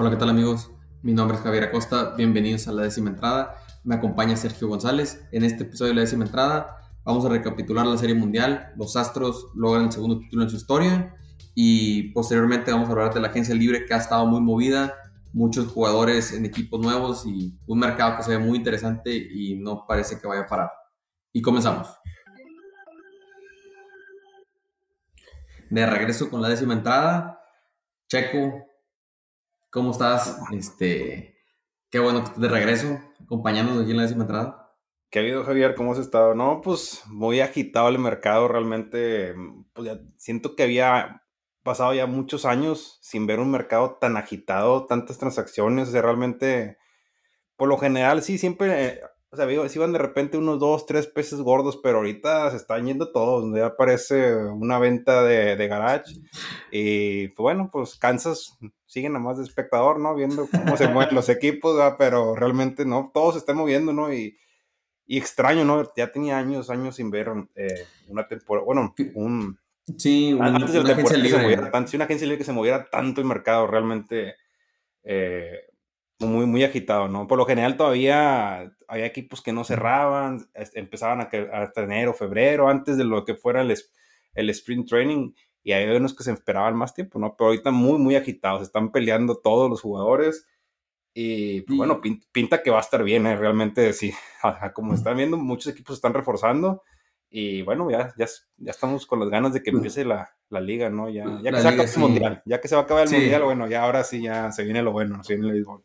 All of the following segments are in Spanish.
Hola, ¿qué tal amigos? Mi nombre es Javier Acosta, bienvenidos a la décima entrada. Me acompaña Sergio González. En este episodio de la décima entrada vamos a recapitular la Serie Mundial. Los Astros logran el segundo título en su historia y posteriormente vamos a hablar de la agencia libre que ha estado muy movida, muchos jugadores en equipos nuevos y un mercado que se ve muy interesante y no parece que vaya a parar. Y comenzamos. De regreso con la décima entrada. Checo, ¿Cómo estás? Este, qué bueno que estés de regreso, acompañándonos aquí en la décima entrada. ¿Qué ha habido, Javier? ¿Cómo has estado? No, pues muy agitado el mercado, realmente. Pues ya siento que había pasado ya muchos años sin ver un mercado tan agitado, tantas transacciones. O sea, realmente, por lo general, sí, siempre o sea, digo, si van de repente unos dos, tres peces gordos, pero ahorita se están yendo todos. Ya aparece una venta de, de garage. Y pues bueno, pues Kansas sigue nada más de espectador, ¿no? Viendo cómo se mueven los equipos, pero realmente no, todos se están moviendo, ¿no? Y, y extraño, ¿no? Ya tenía años, años sin ver eh, una temporada, bueno, un... Sí, antes de una agencia libre. una agencia libre que se moviera tanto el mercado, realmente... Eh, muy, muy agitado, ¿no? Por lo general todavía había equipos que no cerraban, empezaban a, hasta enero, febrero, antes de lo que fuera el, el sprint training, y hay unos que se esperaban más tiempo, ¿no? Pero ahorita muy, muy agitados, están peleando todos los jugadores, y pues, bueno, pinta que va a estar bien, ¿eh? Realmente, sí, como están viendo, muchos equipos están reforzando, y bueno, ya, ya, ya estamos con las ganas de que empiece la, la liga, ¿no? Ya, ya que se va el mundial, ya que se va a acabar el mundial, bueno, ya ahora sí ya se viene lo bueno, se viene el béisbol.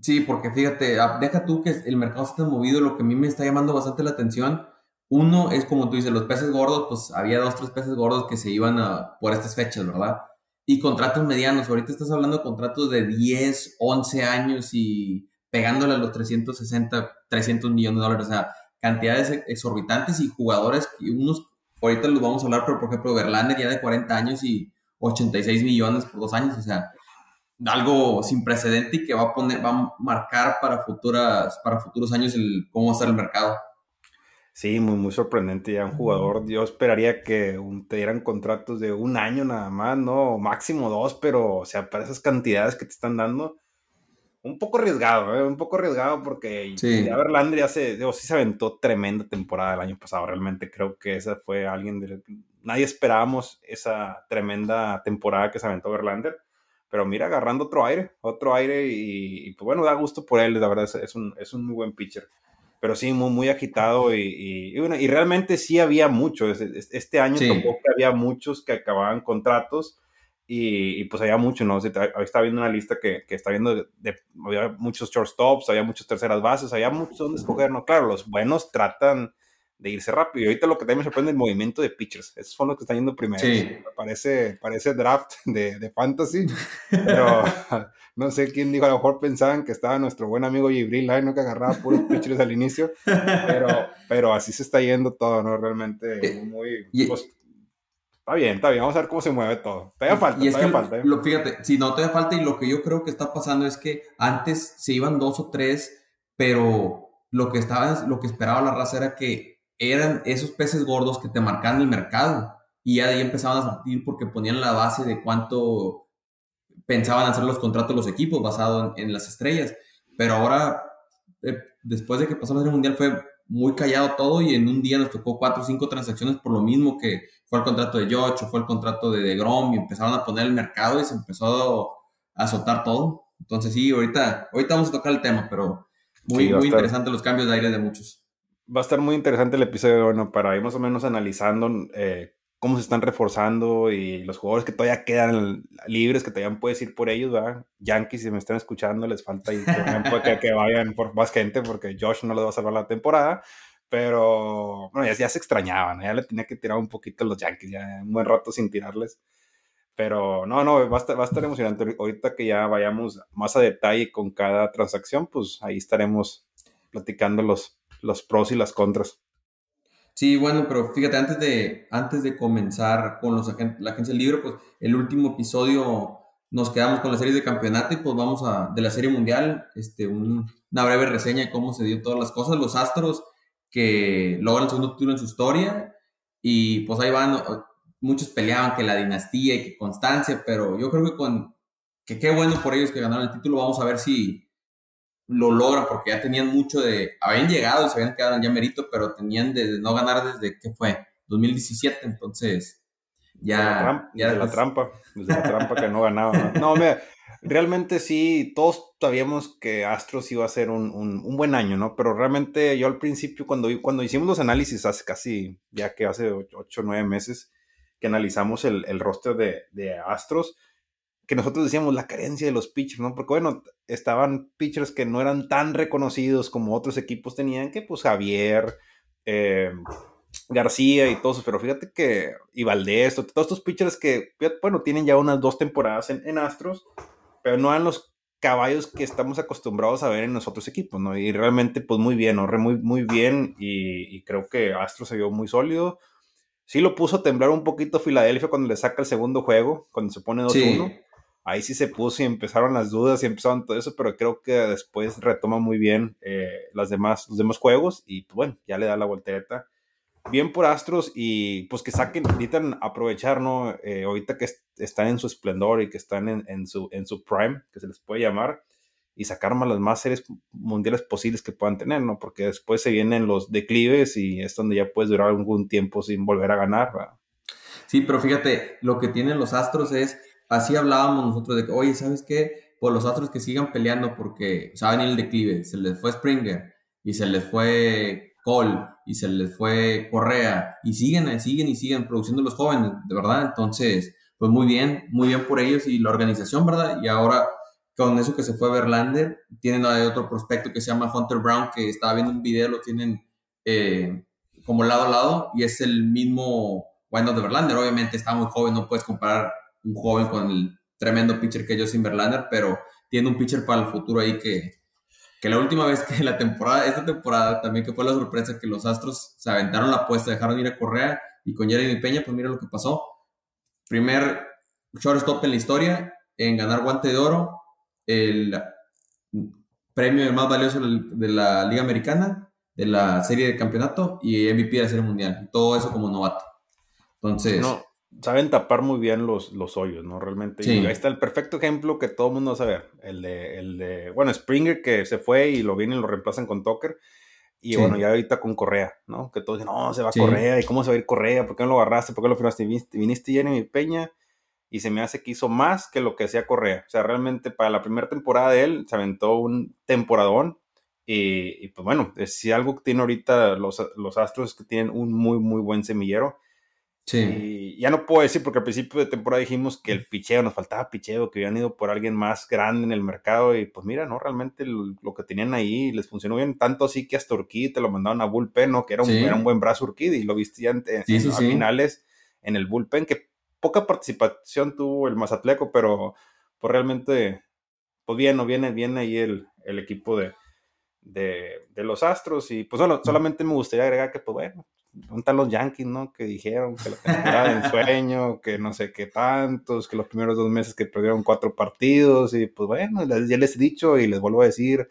Sí, porque fíjate, ah, deja tú que el mercado se está movido, lo que a mí me está llamando bastante la atención. Uno es como tú dices, los peces gordos, pues había dos, tres peces gordos que se iban a, por estas fechas, ¿verdad? Y contratos medianos, ahorita estás hablando de contratos de 10, 11 años y pegándole a los 360, 300 millones de dólares, o sea, cantidades exorbitantes y jugadores, que unos, ahorita los vamos a hablar, pero por ejemplo, Verlander ya de 40 años y 86 millones por dos años, o sea, algo sin precedente y que va a poner, va a marcar para futuras, para futuros años el cómo va a estar el mercado. Sí, muy, muy sorprendente ya un jugador. Yo esperaría que te dieran contratos de un año nada más, ¿no? Máximo dos, pero, o sea, para esas cantidades que te están dando, un poco arriesgado, ¿eh? Un poco arriesgado porque sí. ya Verlander ya se, digo, sí se aventó tremenda temporada el año pasado. Realmente creo que esa fue alguien de... Nadie esperábamos esa tremenda temporada que se aventó Verlander pero mira, agarrando otro aire, otro aire y, pues bueno, da gusto por él, la verdad es, un, es un muy buen pitcher. Pero sí, muy, muy agitado y, y, realmente sí había muchos. Este año tampoco había muchos que acababan contratos y, pues había mucho, ¿no? Estaba viendo una lista que, que está viendo, de, había muchos shortstops, había muchas terceras bases, había muchos donde escoger, ¿no? Claro, los buenos tratan de irse rápido. Y ahorita lo que también me sorprende es el movimiento de pitchers. Esos son los que están yendo primero. Sí. Parece, parece draft de, de fantasy, pero no sé quién dijo, a lo mejor pensaban que estaba nuestro buen amigo Gibril ¿no? que agarraba puros pitchers al inicio, pero, pero así se está yendo todo, ¿no? Realmente eh, muy... Pues, está bien, está bien, vamos a ver cómo se mueve todo. Todavía falta, y es que falta. ¿eh? Lo, fíjate, si no, todavía falta y lo que yo creo que está pasando es que antes se iban dos o tres, pero lo que, estaba, lo que esperaba la raza era que eran esos peces gordos que te marcaban el mercado y ya de ahí empezaban a partir porque ponían la base de cuánto pensaban hacer los contratos los equipos basado en, las estrellas. Pero ahora, eh, después de que pasó la Serie Mundial, fue muy callado todo y en un día nos tocó cuatro o cinco transacciones por lo mismo que fue el contrato de George fue el contrato de, de Grom y empezaron a poner el mercado y se empezó a soltar todo. Entonces sí, ahorita, ahorita vamos a tocar el tema, pero muy, muy interesante los cambios de aire de muchos va a estar muy interesante el episodio, bueno, para ir más o menos analizando eh, cómo se están reforzando y los jugadores que todavía quedan libres, que todavía puedes ir por ellos, ¿verdad? Yankees, si me están escuchando, les falta ir, que, que, vayan por más gente, porque Josh no les va a salvar la temporada. Pero bueno, ya, ya se extrañaban, ya le tenía que tirar un poquito a los Yankees, ya un buen rato sin tirarles. Pero no, no, va a, estar, va a estar emocionante. Ahorita que ya vayamos más a detalle con cada transacción, pues ahí estaremos platicando los, pros y las contras. Sí, bueno, pero fíjate, antes de, antes de comenzar con los la agencia del libro, pues el último episodio nos quedamos con la serie de campeonato y pues vamos a, de la serie mundial, este, una breve reseña de cómo se dio todas las cosas, los astros que logran el segundo título en su historia y pues ahí van, muchos peleaban que la dinastía y que constancia, pero yo creo que con que qué bueno por ellos que ganaron el título. Vamos a ver si lo logran, porque ya tenían mucho de. Habían llegado y se habían quedado en ya merito, pero tenían de no ganar desde, ¿qué fue? 2017, entonces. Ya. Desde la, trampa, desde la trampa que no ganaba. No, mira, realmente sí, todos sabíamos que Astros iba a ser un, un, buen año, ¿no? Pero realmente yo al principio, cuando, cuando hicimos los análisis hace casi, ya que hace 8 o 9 meses, que analizamos el, el roster de, de Astros, que nosotros decíamos la carencia de los pitchers, ¿no? Porque bueno, estaban pitchers que no eran tan reconocidos como otros equipos tenían, que pues Javier, eh, García y todos, pero fíjate que, y Valdés, todos estos pitchers que, bueno, tienen ya unas dos temporadas en, Astros, pero no eran los caballos que estamos acostumbrados a ver en los otros equipos, ¿no? Y realmente, pues muy bien, ¿no? Muy, muy bien, y, creo que Astros se vio muy sólido. Sí lo puso a temblar un poquito Filadelfia cuando le saca el segundo juego, cuando se pone 2-1 ahí sí se puso y empezaron las dudas y empezaron todo eso, pero creo que después retoma muy bien eh, las demás, los demás juegos y pues, bueno, ya le da la voltereta. Bien por Astros y pues que saquen, necesitan aprovechar, ¿no? Eh, ahorita que están en su esplendor y que están en, su, en su prime, que se les puede llamar, y sacar más las más series mundiales posibles que puedan tener, ¿no? Porque después se vienen los declives y es donde ya puedes durar algún tiempo sin volver a ganar, ¿verdad? Sí, pero fíjate, lo que tienen los Astros es así hablábamos nosotros de que, oye, ¿sabes qué? Por los Astros que sigan peleando porque saben el declive, se les fue Springer y se les fue Cole y se les fue Correa y siguen, siguen y siguen produciendo los jóvenes, de verdad. Entonces, pues muy bien, muy bien por ellos y la organización, ¿verdad? Y ahora con eso que se fue Verlander, tienen otro prospecto que se llama Hunter Brown, que estaba viendo un video, lo tienen eh, como lado a lado y es el mismo bueno de Verlander. Obviamente está muy joven, no puedes comparar un joven con el tremendo pitcher que es Justin Verlander, pero tiene un pitcher para el futuro ahí que, que la última vez que la temporada, esta temporada también que fue la sorpresa que los Astros se aventaron la apuesta, dejaron ir a Correa y con Jeremy Peña, pues mira lo que pasó. Primer shortstop en la historia en ganar guante de oro, el premio más valioso de la Liga Americana, de la serie de campeonato y MVP de la serie mundial. todo eso como novato. Entonces saben tapar muy bien los, los hoyos, ¿no? Realmente. ahí está el perfecto ejemplo que todo el mundo sabe. El de, el de, bueno, Springer que se fue y lo vienen y lo reemplazan con Tucker. Y bueno, ya ahorita con Correa, ¿no? Que todos dicen, no, se va a Correa, ¿y cómo se va a ir Correa? ¿Por qué no lo agarraste? ¿Por qué lo firmaste? Viniste, viniste Jeremy Peña y se me hace que hizo más que lo que hacía Correa. O sea, realmente para la primera temporada de él se aventó un temporadón. Y, y pues bueno, si algo que tiene ahorita los, los Astros es que tienen un muy, muy buen semillero Sí. Y ya no puedo decir porque al principio de temporada dijimos que el picheo, nos faltaba picheo, que habían ido por alguien más grande en el mercado y pues mira, ¿no? Realmente lo, que tenían ahí les funcionó bien, tanto así que hasta Urquí te lo mandaron a bullpen, ¿no? Que era un, era un buen brazo Urquí y lo viste ya en, finales en el bullpen, que poca participación tuvo el Mazatleco, pero pues realmente, pues bien, no viene bien ahí el, el equipo de, de, de, los Astros y pues bueno, solamente me gustaría agregar que pues bueno, están los Yankees, ¿no? Que dijeron que la temporada de sueño, que no sé qué tantos, que los primeros dos meses que perdieron cuatro partidos, y pues bueno, ya les he dicho y les vuelvo a decir,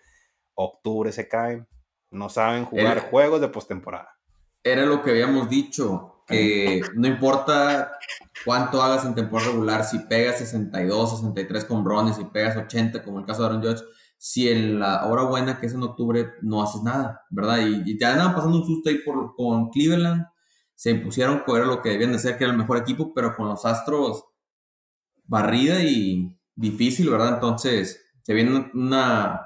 octubre se caen, no saben jugar juegos de postemporada. Era lo que habíamos dicho, que no importa cuánto hagas en temporada regular, si pegas 62, 63 con Brones, si pegas 80, como el caso de Aaron Judge, si en la hora buena, que es en octubre, no haces nada, ¿verdad? Y, te andaban pasando un susto ahí por, con Cleveland, se impusieron que era lo que debían de ser, que era el mejor equipo, pero con los Astros, barrida y difícil, ¿verdad? Entonces, se viene una,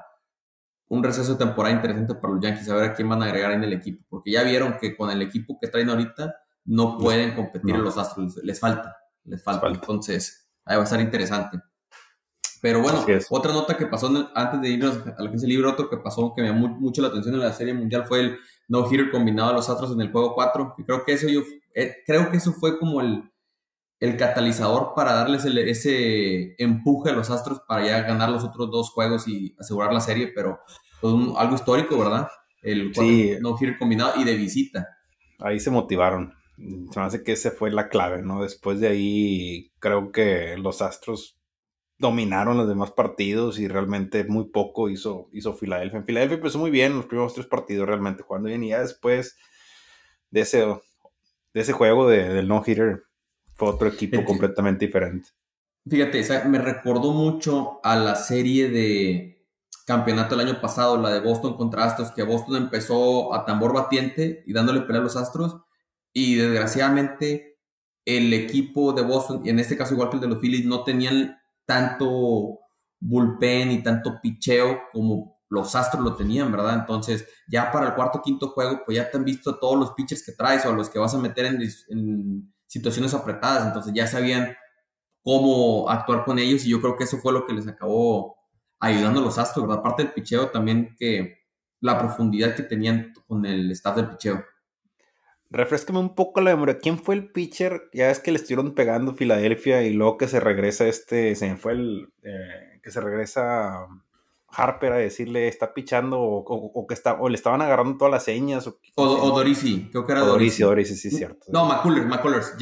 un receso de temporada interesante para los Yankees, a ver a quién van a agregar en el equipo, porque ya vieron que con el equipo que traen ahorita no pueden competir en los Astros, les falta, les falta, entonces ahí va a estar interesante. Pero bueno, otra nota que pasó antes de irnos a la agencia libre, otro que pasó que me llamó mucho la atención en la serie mundial fue el no-hitter combinado a los Astros en el juego 4. Y creo que eso yo, eh, creo que eso fue como el, el catalizador para darles ese empuje a los Astros para ya ganar los otros dos juegos y asegurar la serie, pero pues, algo histórico, ¿verdad? El no-hitter combinado y de visita. Ahí se motivaron. Se me hace que ese fue la clave, ¿no? Después de ahí, creo que los Astros dominaron los demás partidos y realmente muy poco hizo, hizo Filadelfia. En Filadelfia empezó muy bien los primeros tres partidos realmente jugando bien y ya después de ese, de ese juego de, del no-hitter fue otro equipo completamente diferente. Fíjate, me recordó mucho a la serie de campeonato del año pasado, la de Boston contra Astros, que Boston empezó a tambor batiente y dándole pelea a los Astros, y desgraciadamente el equipo de Boston, y en este caso igual que el de los Phillies, no tenían tanto bullpen y tanto picheo como los Astros lo tenían, ¿verdad? Entonces, ya para el cuarto quinto juego, pues ya te han visto todos los pitchers que traes o los que vas a meter en, situaciones apretadas, entonces ya sabían cómo actuar con ellos y yo creo que eso fue lo que les acabó ayudando a los Astros, ¿verdad? Aparte del picheo también que la profundidad que tenían con el staff del picheo. Refrescame un poco la memoria. ¿Quién fue el pitcher? Ya es que le estuvieron pegando Filadelfia y luego que se regresa este, se me fue el, eh, que se regresa Harper a decirle está pichando o, que está, o le estaban agarrando todas las señas. O, o, Dorisi, creo que era Dorisi. Dorisi, sí, cierto. No, McCullers, McCullers.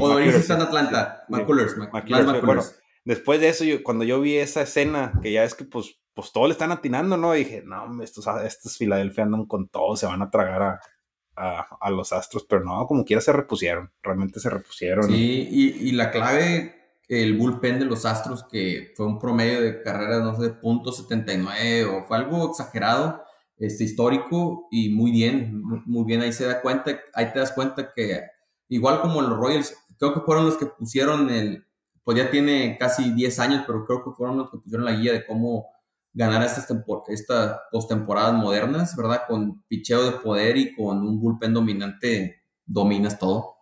o Dorisi está en Atlanta. McCullers, McCullers. después de eso, cuando yo vi esa escena, que ya es que pues, pues todos le están atinando, ¿no? dije, no, estos, estos Filadelfia andan con todo, se van a tragar a, a, los Astros, pero no, como quiera se repusieron, realmente se repusieron. Sí, y, y la clave el bullpen de los Astros, que fue un promedio de carrera, no sé, de .79 o fue algo exagerado, este, histórico y muy bien, muy bien, ahí se da cuenta, ahí te das cuenta que igual como los Royals, creo que fueron los que pusieron el, pues ya tiene casi 10 años, pero creo que fueron los que pusieron la guía de cómo ganar estas, estas postemporadas modernas, ¿verdad? Con picheo de poder y con un bullpen dominante, dominas todo.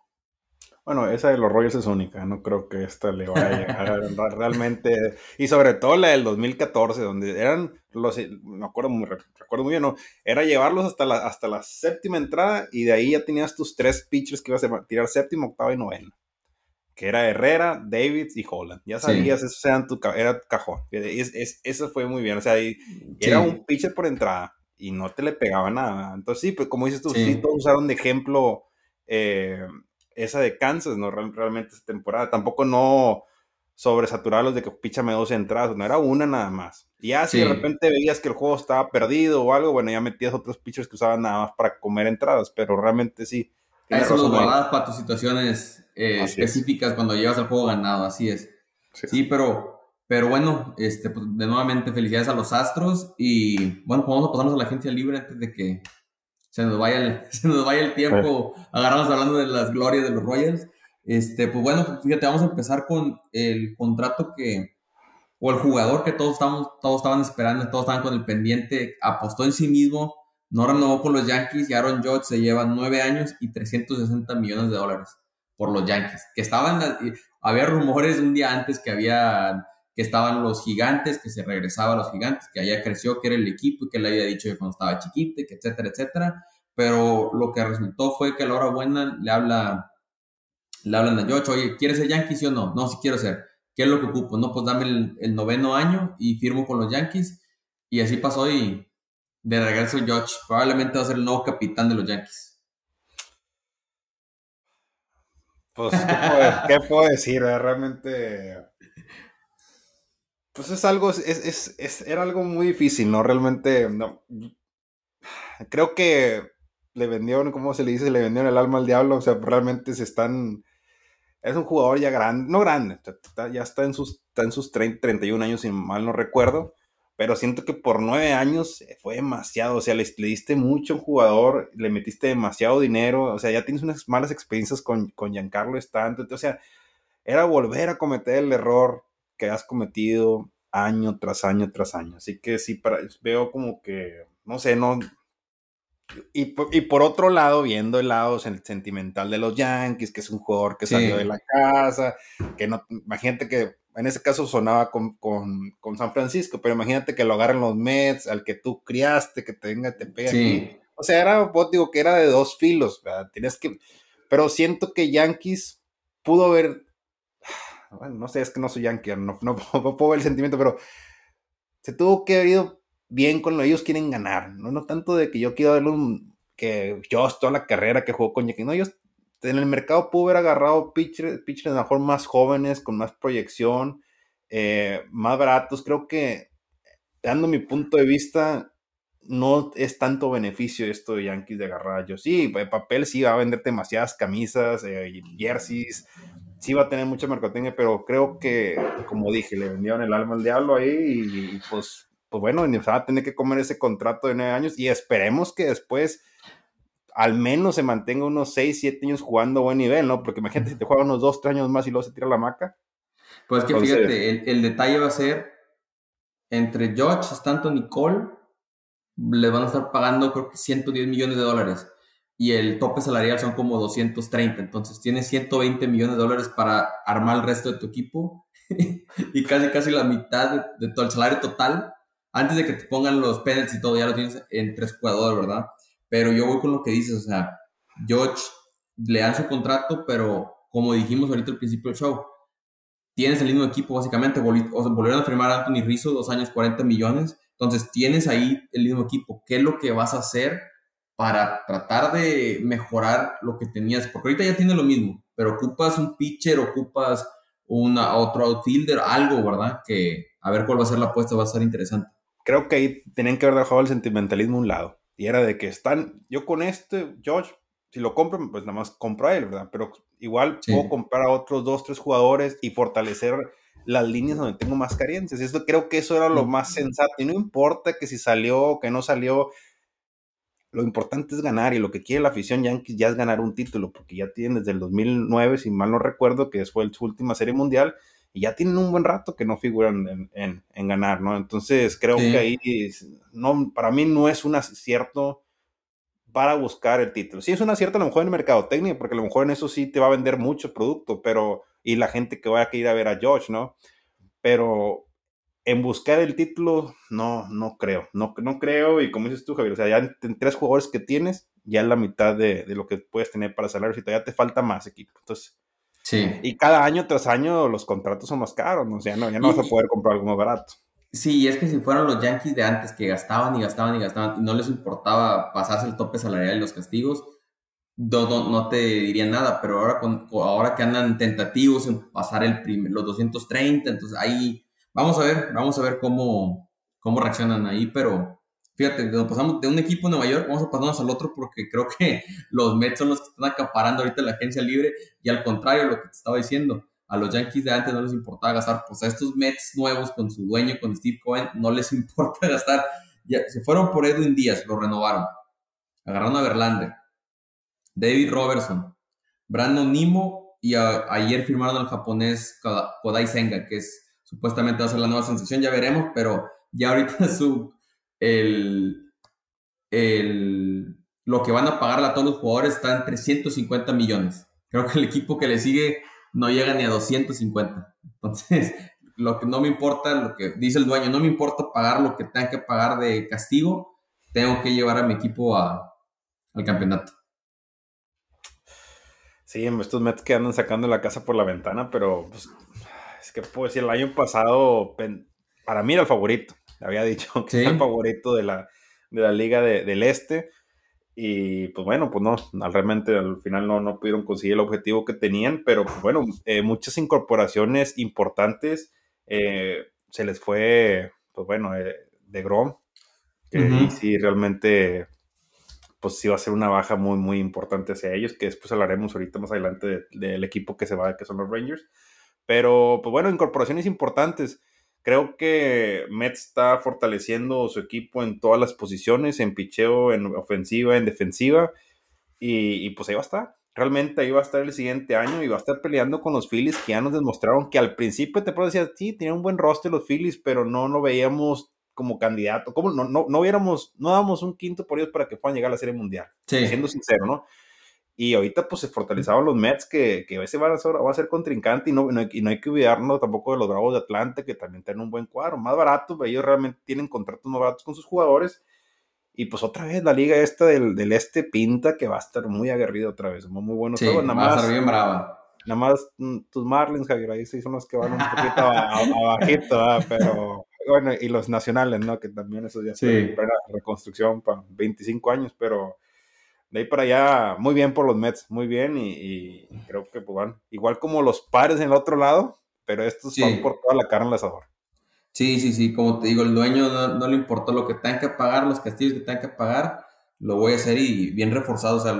Bueno, esa de los Royals es única, no creo que esta le vaya a llegar realmente. Y sobre todo la del 2014, donde eran los, me acuerdo muy, recuerdo muy bien, ¿no? Era llevarlos hasta la, hasta la séptima entrada y de ahí ya tenías tus tres pitchers que ibas a tirar séptima, octava y novena. Que era Herrera, David y Holland. Ya sabías, eso era tu, era cajón. Es, eso fue muy bien. O sea, era un pitcher por entrada y no te le pegaba nada. Entonces, sí, pues como dices tú, sí, todos usaron de ejemplo. Eh, esa de Kansas, ¿no? realmente esa temporada. Tampoco no sobresaturarlos de que píchame dos entradas, no era una nada más. Y ya si de repente veías que el juego estaba perdido o algo, bueno, ya metías otros pitchers que usaban nada más para comer entradas, pero realmente sí. Eso lo guardas para tus situaciones eh, específicas cuando llevas al juego ganado, así es. Sí, pero, pero bueno, este, pues, de nuevamente felicidades a los Astros y bueno, pues vamos a pasarnos a la agencia libre antes de que se nos vaya el, se nos vaya el tiempo, agarramos hablando de las glorias de los Royals. Este, pues bueno, fíjate, vamos a empezar con el contrato que, o el jugador que todos, estamos, todos estaban esperando, todos estaban con el pendiente, apostó en sí mismo, no renovó con los Yankees y Aaron Judge se lleva nueve años y 360 millones de dólares por los Yankees, que estaban, había rumores un día antes que había que estaban los gigantes, que se regresaba a los gigantes, que allá creció, que era el equipo y que le había dicho que cuando estaba chiquito, que etcétera, etcétera. Pero lo que resultó fue que a la hora buena le habla, le hablan a George, oye, ¿quieres ser Yankees o no? No, sí quiero ser. ¿Qué es lo que ocupo? No, pues dame el, noveno año y firmo con los Yankees. Y así pasó y de regreso George probablemente va a ser el nuevo capitán de los Yankees. Pues, ¿qué puedo, decir? Realmente pues es algo, es, es, era algo muy difícil, ¿no? Realmente, no. Creo que le vendieron, ¿cómo se le dice? Le vendieron el alma al diablo, o sea, realmente se están... Es un jugador ya grande, no grande, ya está en sus, está en sus 30, 31 años, si mal no recuerdo, pero siento que por nueve años fue demasiado, o sea, le, diste mucho a un jugador, le metiste demasiado dinero, o sea, ya tienes unas malas experiencias con, con Giancarlo Stanton, o sea, era volver a cometer el error que has cometido año tras año tras año. Así que sí, para, veo como que, no sé, no... Y, y, por otro lado, viendo el lado sentimental de los Yankees, que es un jugador que salió de la casa, que no, imagínate que en ese caso sonaba con, con, con, San Francisco, pero imagínate que lo agarren los Mets, al que tú criaste, que te venga, te pega. Sí. O sea, era, digo, que era de dos filos, ¿verdad? Tienes que, pero siento que Yankees pudo haber bueno, no sé, es que no soy yankee, no, no, puedo ver el sentimiento, pero se tuvo que haber ido bien con lo ellos quieren ganar, no, no tanto de que yo quiero un, que yo toda la carrera que jugó con Yankee, no, ellos en el mercado pudo haber agarrado pitchers, pitchers mejor más jóvenes, con más proyección, eh, más baratos, creo que dando mi punto de vista, no es tanto beneficio esto de Yankees de agarrar yo. Sí, el papel sí va a vender demasiadas camisas, eh, jerseys, sí va a tener mucha mercadotecnia, pero creo que, como dije, le vendieron el alma al diablo ahí y, pues, pues bueno, va a tener que comer ese contrato de nueve años y esperemos que después al menos se mantenga unos seis, siete años jugando a buen nivel, ¿no? Porque imagínate si te juega unos dos, tres años más y luego se tira la maca. Pues que fíjate, el, detalle va a ser entre George, Stanton y Cole, le van a estar pagando creo que 110 millones de dólares y el tope salarial son como 230. Entonces tienes 120 millones de dólares para armar el resto de tu equipo y casi casi la mitad de, todo el salario total. Antes de que te pongan los penalties y todo, ya lo tienes en tres jugadores, ¿verdad? Pero yo voy con lo que dices, o sea, George le dan su contrato, pero como dijimos ahorita al principio del show, tienes el mismo equipo básicamente, o volvieron a firmar a Anthony Rizzo, dos años, 40 millones, entonces tienes ahí el mismo equipo. ¿Qué es lo que vas a hacer para tratar de mejorar lo que tenías, porque ahorita ya tiene lo mismo, pero ocupas un pitcher, ocupas una, otro outfielder, algo, ¿verdad? Que a ver cuál va a ser la apuesta, va a ser interesante. Creo que ahí tenían que haber dejado el sentimentalismo a un lado. Y era de que están, yo con este, George, si lo compro, pues nada más compro a él, ¿verdad? Pero igual puedo comprar a otros dos, tres jugadores y fortalecer las líneas donde tengo más carencias. Esto, creo que eso era lo más sensato. Y no importa que si salió o que no salió, lo importante es ganar y lo que quiere la afición Yankees ya es ganar un título, porque ya tienen desde el 2009, si mal no recuerdo, que fue su última serie mundial, y ya tienen un buen rato que no figuran en, ganar, ¿no? Entonces creo que ahí no, para mí no es un acierto para buscar el título. Sí es un acierto a lo mejor en el mercadotecnia, porque a lo mejor en eso sí te va a vender mucho producto, pero y la gente que vaya a ir a ver a George, ¿no? Pero en buscar el título, no, no creo. No, no creo. Y como dices tú, Javier, o sea, ya en, tres jugadores que tienes, ya es la mitad de, lo que puedes tener para salarios y todavía te falta más equipo. Entonces, sí. Y cada año tras año los contratos son más caros, ¿no? O sea, no, ya no vas a poder comprar algo más barato. Sí, y es que si fueron los Yankees de antes que gastaban y gastaban y gastaban y no les importaba pasarse el tope salarial y los castigos, no, no, te dirían nada, pero ahora, con, ahora que andan tentativos en pasar el los 230, entonces ahí Vamos a ver, vamos a ver cómo, cómo reaccionan ahí, pero fíjate, pasamos de un equipo en Nueva York, vamos a pasarnos al otro porque creo que los Mets son los que están acaparando ahorita la agencia libre y al contrario, lo que te estaba diciendo, a los Yankees de antes no les importaba gastar, pues a estos Mets nuevos con su dueño, con Steve Cohen, no les importa gastar. Ya, se fueron por Edwin Díaz, lo renovaron. Agarraron a Verlander, David Robertson, Brandon Nimo y ayer firmaron al japonés Kodai Senga, que es supuestamente va a ser la nueva sensación, ya veremos, pero ya ahorita su, el, el, lo que van a pagarle a todos los jugadores está en 350 millones. Creo que el equipo que le sigue no llega ni a 250. Entonces, lo que no me importa, lo que dice el dueño, no me importa pagar lo que tenga que pagar de castigo, tengo que llevar a mi equipo a, al campeonato. Sí, estos Mets que andan sacando la casa por la ventana, pero pues, es que pues el año pasado para mí era el favorito. Había dicho que era el favorito de la, de la Liga del Este. Y pues bueno, pues no, realmente al final no, no pudieron conseguir el objetivo que tenían, pero pues bueno, eh, muchas incorporaciones importantes eh, se les fue, pues bueno, eh, de Grom, que sí realmente, pues sí va a ser una baja muy, muy importante hacia ellos, que después hablaremos ahorita más adelante del equipo que se va, que son los Rangers. Pero, pues bueno, incorporaciones importantes. Creo que Mets está fortaleciendo su equipo en todas las posiciones, en picheo, en ofensiva, en defensiva. Y, pues ahí va a estar. Realmente ahí va a estar el siguiente año y va a estar peleando con los Phillies que ya nos demostraron que al principio te puedo decir, sí, tenían un buen roster los Phillies, pero no lo veíamos como candidato. ¿Cómo? No, no, no hubiéramos, no damos un quinto por ellos para que puedan llegar a la Serie Mundial. Siendo sincero, ¿no? Y ahorita pues se fortaleceron los Mets que, que a veces van a ser, va a ser contrincante y no, no, y no hay que olvidarnos tampoco de los Bravos de Atlanta que también tienen un buen cuadro, más barato, ellos realmente tienen contratos más baratos con sus jugadores. Y pues otra vez la liga esta del, del este pinta que va a estar muy aguerrida otra vez, muy, bueno sí, Nada va más, a estar bien brava. Nada más mm, tus Marlins, Javier, ahí sí son los que van un poquito abajito, pero bueno, y los nacionales, ¿no? Que también esos ya sí. para reconstrucción para 25 años, pero de ahí para allá, muy bien por los Mets, muy bien, y, creo que pues van, igual como los pares en el otro lado, pero estos son por toda la carne al asador. Sí, sí, sí, como te digo, el dueño no, le importó lo que tengan que pagar, los castillos que tengan que pagar, lo voy a hacer y bien reforzado, o sea,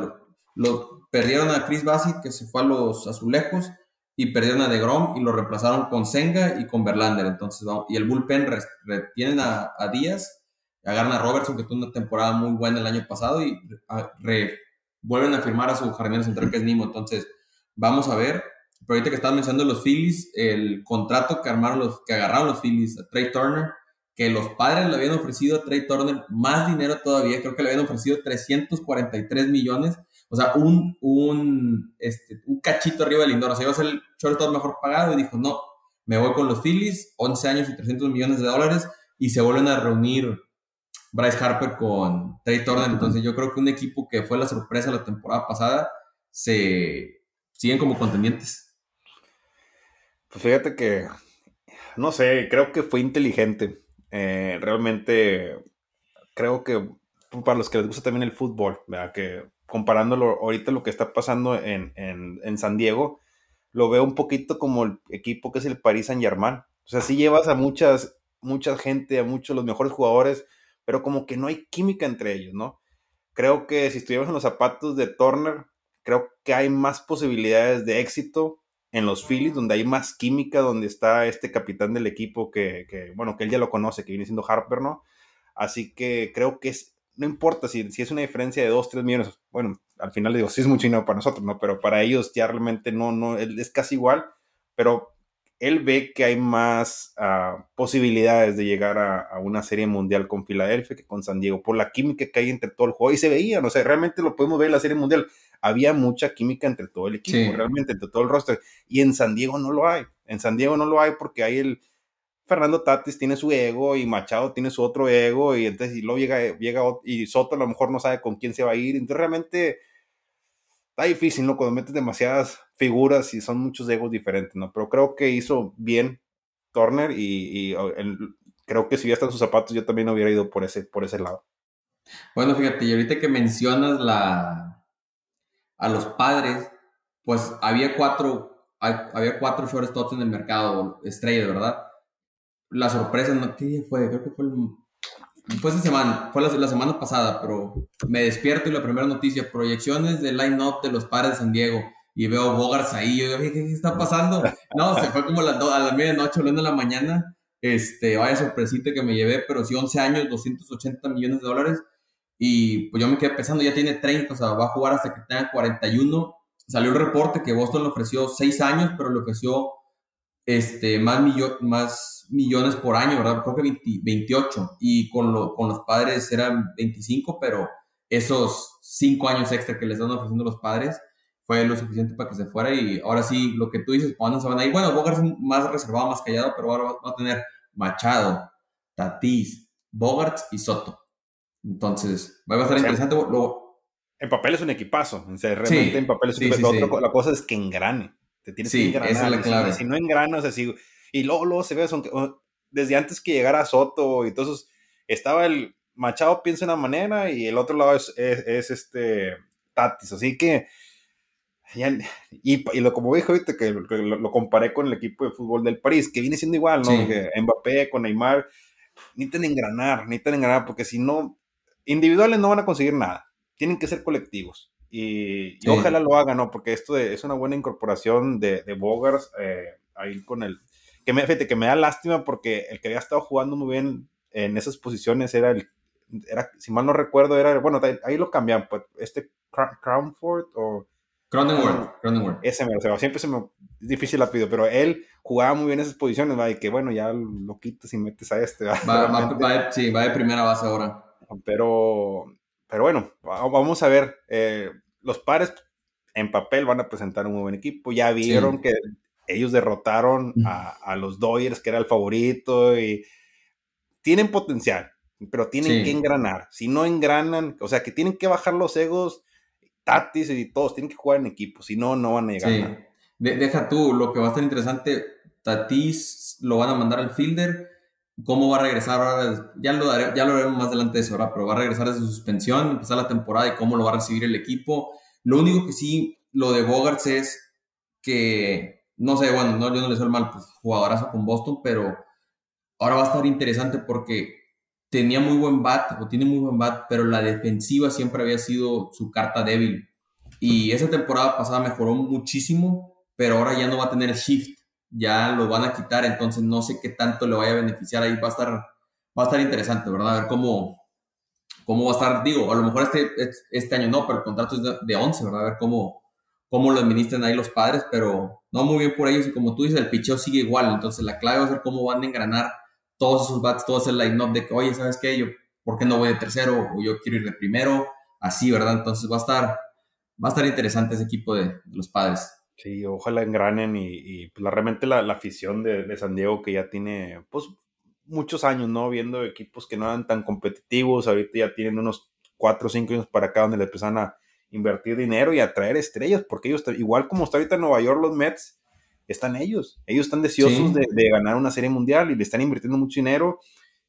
lo, perdieron a Chris Bassett que se fue a los azulejos, y perdieron a DeGrom y lo reemplazaron con Senga y con Verlander. Entonces, y el bullpen retienen a, a, Díaz, agarran a Robertson, que tuvo una temporada muy buena el año pasado, y vuelven a firmar a su jardinero central, que es Nimo. Entonces, vamos a ver. Pero ahorita que estaba mencionando los Phillies, el contrato que armaron los, que agarraron los Phillies a Trey Turner, que los padres le habían ofrecido a Trey Turner más dinero todavía, creo que le habían ofrecido 343 millones o sea, un, un, este, un cachito arriba del Lindor. O sea, iba a ser el shortstop mejor pagado y dijo, no, me voy con los Phillies, 11 años y 300 millones de dólares y se vuelven a reunir Bryce Harper con Trey Turner. Entonces yo creo que un equipo que fue la sorpresa la temporada pasada se siguen como contendientes. Pues fíjate que, no sé, creo que fue inteligente. Eh, realmente creo que para los que les gusta también el fútbol, ¿verdad? que comparándolo ahorita lo que está pasando en, San Diego, lo veo un poquito como el equipo que es el Paris Saint Germain. O sea, sí llevas a muchas, mucha gente, a muchos los mejores jugadores, pero como que no hay química entre ellos, ¿no? Creo que si estuviéramos en los zapatos de Turner, creo que hay más posibilidades de éxito en los Phillies, donde hay más química, donde está este capitán del equipo que, bueno, que él ya lo conoce, que viene siendo Harper, ¿no? Así que creo que es no importa si, si es una diferencia de 2, 3 millones, bueno, al final digo, sí es mucho dinero para nosotros, ¿no? Pero para ellos ya realmente no, no, es casi igual, pero él ve que hay más uh, posibilidades de llegar a, a, una serie mundial con Filadelfia que con San Diego, por la química que hay entre todo el juego, y se veía, no sé, realmente lo podemos ver en la serie mundial, había mucha química entre todo el equipo, realmente, entre todo el roster, y en San Diego no lo hay, en San Diego no lo hay porque hay el, Fernando Tatis tiene su ego y Machado tiene su otro ego y entonces y luego llega, llega y Soto a lo mejor no sabe con quién se va a ir. Entonces realmente está difícil, ¿no? Cuando metes demasiadas figuras y son muchos egos diferentes, ¿no? Pero creo que hizo bien Turner y, creo que si ya están sus zapatos yo también hubiera ido por ese, por ese lado. Bueno, fíjate, y ahorita que mencionas la a los padres, pues había cuatro, había cuatro shortstops en el mercado, estrella, ¿verdad? la sorpresa, ¿no? ¿qué fue? Creo que fue el, semana, fue la, semana pasada, pero me despierto y la primera noticia, proyecciones del line-up de los padres de San Diego. Y veo Bogarts ahí, yo digo, ¿qué, está pasando? No, se fue como a las, las medianoche, hablando de la mañana. Este, vaya sorpresita que me llevé, pero sí 11 años, 280 millones de dólares. Y pues yo me quedé pensando, ya tiene 30, o sea, va a jugar hasta que tenga 41. Salió el reporte que Boston le ofreció 6 años, pero le ofreció este, más, más millones por año, ¿verdad? Creo que 28 y con, lo, con los padres eran 25, pero esos 5 años extra que les están ofreciendo los padres fue lo suficiente para que se fuera y ahora sí, lo que tú dices, ¿para se van ahí? Bueno, Bogart es más reservado, más callado, pero ahora va, a tener Machado, Tatis, Bogart y Soto. Entonces, va a estar interesante. en papel es un equipazo, o sea, realmente en papel es un equipazo. la cosa es que engrane. Te tienes que engranar. Esa es la clave. Si, no engranas así, y luego, luego se ve, desde antes que llegara Soto y entonces estaba el Machado piensa de una manera y el otro lado es, es, este Tatis, así que y, y, lo como dije ahorita que lo, comparé con el equipo de fútbol del París, que viene siendo igual, ¿no? Mbappé con Neymar, necesitan engranar, necesitan engranar, porque si no, individuales no van a conseguir nada, tienen que ser colectivos. Y, ojalá lo hagan, ¿no? Porque esto es una buena incorporación de, de Bogars eh, ahí con el... Que me, fíjate, que me da lástima porque el que había estado jugando muy bien en esas posiciones era el... Era, si mal no recuerdo, era... Bueno, ahí lo cambian, pues, este Crownford o... Cronenworth, Ese me lo siempre se me... Es difícil la pido, pero él jugaba muy bien esas posiciones, ¿va? Y que bueno, ya lo quitas y metes a este, ¿va? Va, sí, va de primera base ahora. Pero pero bueno, vamos a ver. Eh, los pares en papel van a presentar un muy buen equipo. Ya vieron que ellos derrotaron a, los Dodgers, que era el favorito, y tienen potencial, pero tienen que engranar. Si no engranan, o sea, que tienen que bajar los egos, Tatis y todos, tienen que jugar en equipo, si no, no van a llegar. deja tú, lo que va a estar interesante, Tatis lo van a mandar al fielder cómo va a regresar ahora, ya lo, ya lo veremos más adelante de eso, pero va a regresar de su suspensión, empezar la temporada y cómo lo va a recibir el equipo. Lo único que sí, lo de Bogarts es que, no sé, bueno, no, yo no le soy mal, pues jugadorazo con Boston, pero ahora va a estar interesante porque tenía muy buen bat, o tiene muy buen bat, pero la defensiva siempre había sido su carta débil. Y esa temporada pasada mejoró muchísimo pero ahora ya no va a tener shift, ya lo van a quitar, entonces no sé qué tanto le vaya a beneficiar ahí, va a estar, va a estar interesante, ¿verdad? A ver cómo, cómo va a estar, digo, a lo mejor este, este año no, pero el contrato es de, 11, ¿verdad? A ver cómo, cómo lo administran ahí los padres, pero no muy bien por ellos y como tú dices, el picheo sigue igual, entonces la clave va a ser cómo van a engranar todos esos bats, todo ese line-up de que, oye, ¿sabes qué? Yo, ¿por qué no voy de tercero? O yo quiero ir de primero, así, ¿verdad? Entonces va a estar, va a estar interesante ese equipo de, los padres. Sí, ojalá engranen y, pues, la, realmente la, afición de, San Diego que ya tiene, pues, muchos años, ¿no? Viendo equipos que no eran tan competitivos, ahorita ya tienen unos 4 o 5 años para acá donde le empiezan a invertir dinero y a traer estrellas, porque ellos, igual como está ahorita en Nueva York los Mets, están ellos. Ellos están deseosos de, de, ganar una serie mundial y le están invirtiendo mucho dinero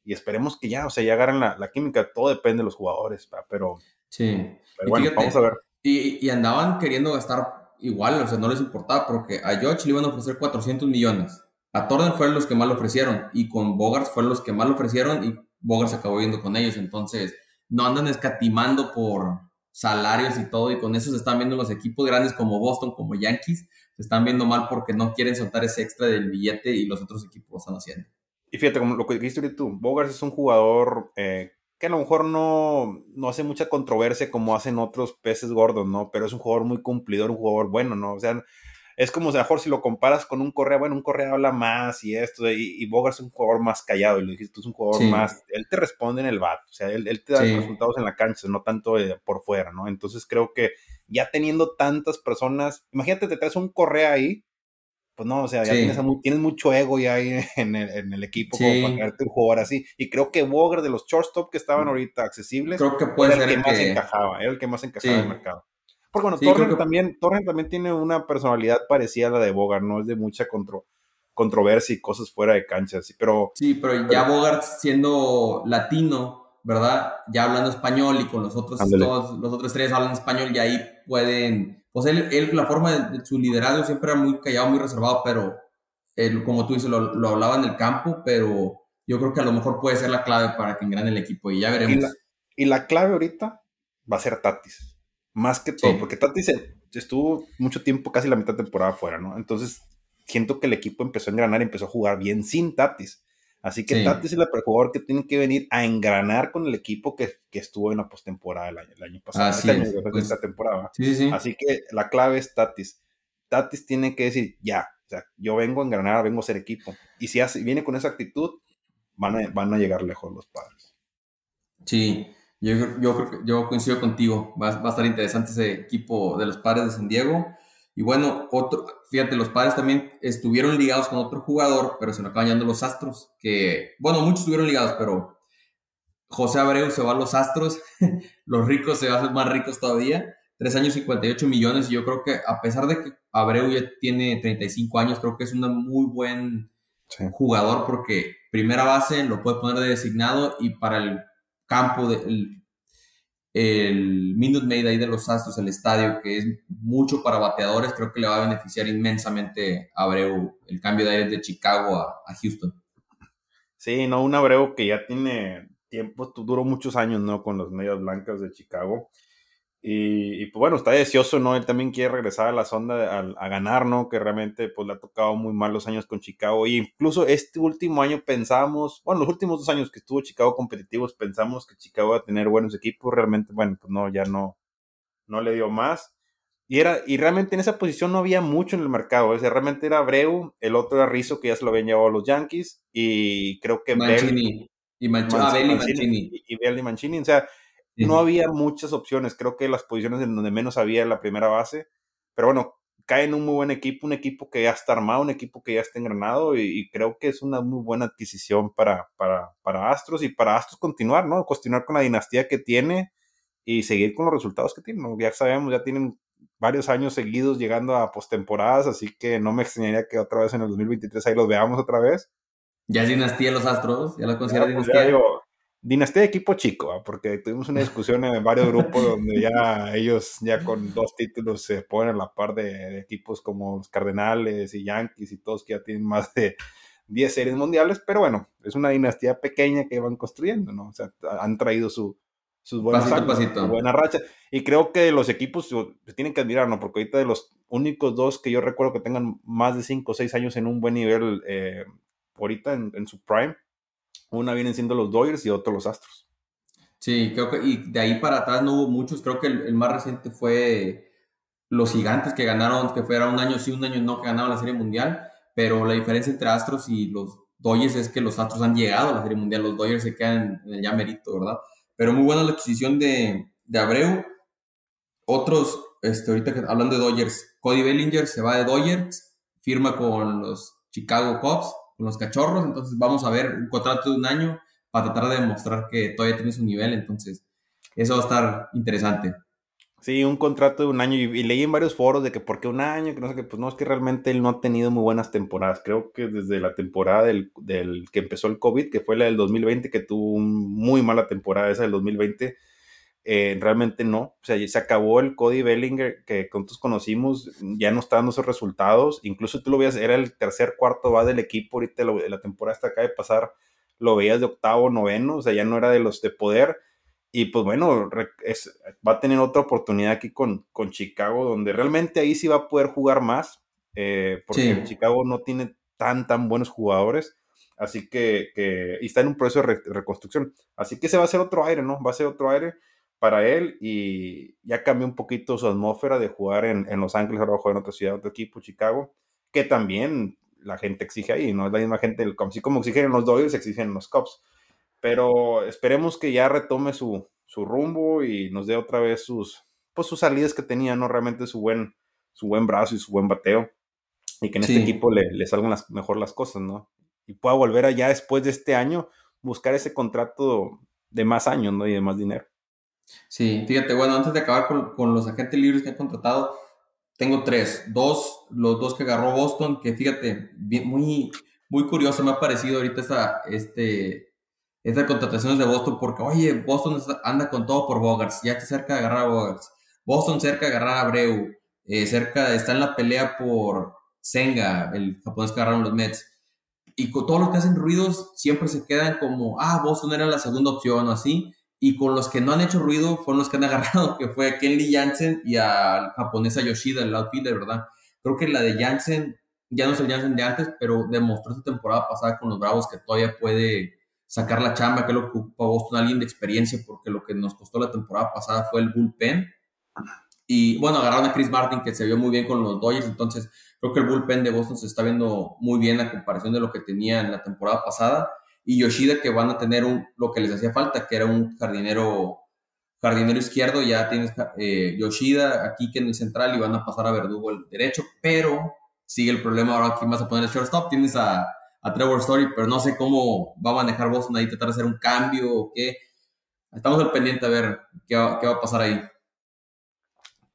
y esperemos que ya, o sea, ya agarren la, la química. Todo depende de los jugadores, pero... Sí. Pero bueno, vamos a ver. Y, y, andaban queriendo gastar igual, o sea, no les importaba porque a George le iban a ofrecer 400 millones. A Torden fueron los que más lo ofrecieron y con Bogarts fueron los que más lo ofrecieron y Bogarts acabó yendo con ellos. Entonces, no andan escatimando por salarios y todo y con eso se están viendo los equipos grandes como Boston, como Yankees, se están viendo mal porque no quieren soltar ese extra del billete y los otros equipos lo están haciendo. Y fíjate, como lo que dijiste tú, Bogarts es un jugador eh, que a lo mejor no, no hace mucha controversia como hacen otros peces gordos, ¿no? Pero es un jugador muy cumplidor, un jugador bueno, ¿no? O sea, es como, o sea, mejor si lo comparas con un Correa, bueno, un Correa habla más y esto, y, y Bogarts es un jugador más callado, y lo dijiste, tú es un jugador más, él te responde en el bat, o sea, él, él te da sí. resultados en la cancha, no tanto eh, por fuera, ¿no? Entonces creo que ya teniendo tantas personas, imagínate, te traes un Correa ahí, pues no, o sea, ya sí. tienes, tienes, mucho ego ya ahí en el, en el equipo sí. como para quedarte un jugador así. Y creo que Boger de los shortstop que estaban mm. ahorita accesibles, creo que puede era ser el que, que, más encajaba, era el que más encajaba en el mercado. Porque bueno, Torren, que... también, Torren también tiene una personalidad parecida a la de Bogart, no es de mucha contro, controversia y cosas fuera de cancha, sí, pero... Sí, pero ya Bogart siendo latino, ¿verdad? Ya hablando español y con los otros, todos, los otros tres hablan español y ahí pueden pues él, él la forma de, de, su liderazgo siempre era muy callado, muy reservado, pero él, como tú dices, lo, lo, hablaba en el campo, pero yo creo que a lo mejor puede ser la clave para que engrane el equipo y ya veremos. Y la, y la clave ahorita va a ser Tatis, más que todo, sí. porque Tatis estuvo mucho tiempo, casi la mitad de temporada fuera, ¿no? Entonces siento que el equipo empezó a engranar y empezó a jugar bien sin Tatis. Así que sí. Tatis es el jugador que tiene que venir a engranar con el equipo que, que estuvo en la postemporada el año, el año pasado. Así este es. año, pues, esta temporada. Sí, sí. Así que la clave es Tatis. Tatis tiene que decir, ya, o sea, yo vengo a engranar, vengo a ser equipo. Y si hace, viene con esa actitud, van a, van a llegar lejos los padres. Sí, yo, yo, yo coincido contigo. Va, va a estar interesante ese equipo de los padres de San Diego. Y bueno, otro, fíjate, los padres también estuvieron ligados con otro jugador, pero se nos acaban llamando los Astros, que, bueno, muchos estuvieron ligados, pero José Abreu se va a los Astros, los ricos se hacen más ricos todavía, 3 años 58 millones, y yo creo que a pesar de que Abreu ya tiene 35 años, creo que es un muy buen sí. jugador porque primera base lo puede poner de designado y para el campo, de, el, el Minute Maid ahí de los Astros, el estadio, que es mucho para bateadores, creo que le va a beneficiar inmensamente a Abreu el cambio de aire de Chicago a, Houston. Sí, no, un Abreu que ya tiene tiempo, duró muchos años, ¿no? Con los medias blancas de Chicago. Y, y, pues bueno, está deseoso, ¿no? Él también quiere regresar a la sonda a, a, ganar, ¿no? Que realmente pues le ha tocado muy mal los años con Chicago. Y incluso este último año pensamos, bueno, los últimos dos años que estuvo Chicago competitivos, pensamos que Chicago iba a tener buenos equipos. Realmente, bueno, pues no, ya no, no le dio más. Y, era, y realmente en esa posición no había mucho en el mercado. O sea, realmente era Abreu, el otro era Rizzo, que ya se lo habían llevado a los Yankees. Y creo que Mancini. y Mancini. Ah, Mancini, Mancini. Y, y Belli Mancini. O sea, no había muchas opciones. Creo que las posiciones en donde menos había en la primera base. Pero bueno, cae en un muy buen equipo, un equipo que ya está armado, un equipo que ya está engranado y, y creo que es una muy buena adquisición para, para, para, Astros y para Astros continuar, ¿no? Continuar con la dinastía que tiene y seguir con los resultados que tiene. ¿no? Ya sabemos, ya tienen varios años seguidos llegando a postemporadas, así que no me extrañaría que otra vez en el 2023 ahí los veamos otra vez. Ya es dinastía los Astros, ya lo considero pues dinastía. Digo, dinastía de equipo chico, ¿eh? porque tuvimos una discusión en varios grupos donde ya ellos ya con dos títulos se ponen a la par de, de, equipos como los Cardenales y Yankees y todos que ya tienen más de 10 series mundiales, pero bueno, es una dinastía pequeña que van construyendo, ¿no? O sea, han traído su, sus buenas Pasito a años, pasito. su buena racha. Y creo que los equipos se tienen que admirar, ¿no? Porque ahorita de los únicos dos que yo recuerdo que tengan más de 5 o 6 años en un buen nivel eh, ahorita en, en su prime, una vienen siendo los Dodgers y otro los Astros. Sí, creo que, y de ahí para atrás no hubo muchos. Creo que el, más reciente fue los gigantes que ganaron, que fuera un año sí, un año no, que ganaron la Serie Mundial. Pero la diferencia entre Astros y los Dodgers es que los Astros han llegado a la Serie Mundial, los Dodgers se quedan en el ya merito, ¿verdad? Pero muy buena la adquisición de, de Abreu. Otros, este, ahorita hablando de Dodgers, Cody Bellinger se va de Dodgers, firma con los Chicago Cubs, con los Cachorros, entonces vamos a ver un contrato de un año para tratar de demostrar que todavía tiene su nivel, entonces eso va a estar interesante. Sí, un contrato de un año. Y, leí en varios foros de que por qué un año, que no sé qué, pues no, es que realmente él no ha tenido muy buenas temporadas. Creo que desde la temporada del, del que empezó el COVID, que fue la del 2020, que tuvo muy mala temporada esa del 2020, eh, realmente no. O sea, se acabó el Cody Bellinger que nosotros conocimos, ya no está dando esos resultados. Incluso tú lo veías, era el tercer, cuarto va del equipo, ahorita lo, la temporada hasta acaba de pasar, lo veías de octavo, noveno, o sea, ya no era de los de poder y pues bueno, es, va a tener otra oportunidad aquí con, con, Chicago, donde realmente ahí sí va a poder jugar más, eh, porque sí. Chicago no tiene tan, tan buenos jugadores, así que, que y está en un proceso de re, reconstrucción. Así que ese va a ser otro aire, ¿no? Va a ser otro aire para él y ya cambió un poquito su atmósfera de jugar en, en Los Ángeles, ahora jugar en otra ciudad, otro equipo, Chicago, que también la gente exige ahí, ¿no? Es la misma gente, así como exigen en los Dodgers, exigen en los Cubs pero esperemos que ya retome su, su, rumbo y nos dé otra vez sus, pues sus salidas que tenía, ¿no? Realmente su buen, su buen brazo y su buen bateo. Y que en sí. este equipo le, le salgan las, mejor las cosas, ¿no? Y pueda volver allá después de este año, buscar ese contrato de más años, ¿no? Y de más dinero. Sí, fíjate, bueno, antes de acabar con, con los agentes libres que han contratado, tengo tres. Dos, los dos que agarró Boston, que fíjate, muy, muy curioso me ha parecido ahorita esta, este, estas contrataciones de Boston porque, oye, Boston anda con todo por Bogarts, ya está cerca de agarrar a Bogarts. Boston cerca de agarrar a Abreu, eh, cerca, está en la pelea por Senga, el japonés que agarraron los Mets. Y con todos los que hacen ruidos siempre se quedan como, ah, Boston era la segunda opción o así. Y con los que no han hecho ruido fueron los que han agarrado, que fue a Kenley Jansen y al japonés Yoshida, el outfielder, ¿verdad? Creo que la de Jansen ya no es el Jansen de antes, pero demostró esta temporada pasada con los Bravos que todavía puede sacar la chamba, que es lo que ocupa Boston, alguien de experiencia, porque lo que nos costó la temporada pasada fue el bullpen. Y bueno, agarraron a Chris Martin, que se vio muy bien con los Dodgers, entonces creo que el bullpen de Boston se está viendo muy bien a comparación de lo que tenía en la temporada pasada. Y Yoshida, que van a tener un, lo que les hacía falta, que era un jardinero, jardinero izquierdo, ya tienes eh, Yoshida aquí que en el central y van a pasar a Verdugo el derecho, pero sigue el problema ahora aquí vas a poner el shortstop, tienes a a Trevor Story, pero no sé cómo va a manejar Boston ahí, tratar de hacer un cambio o qué. Estamos al pendiente a ver qué qué va, a pasar ahí.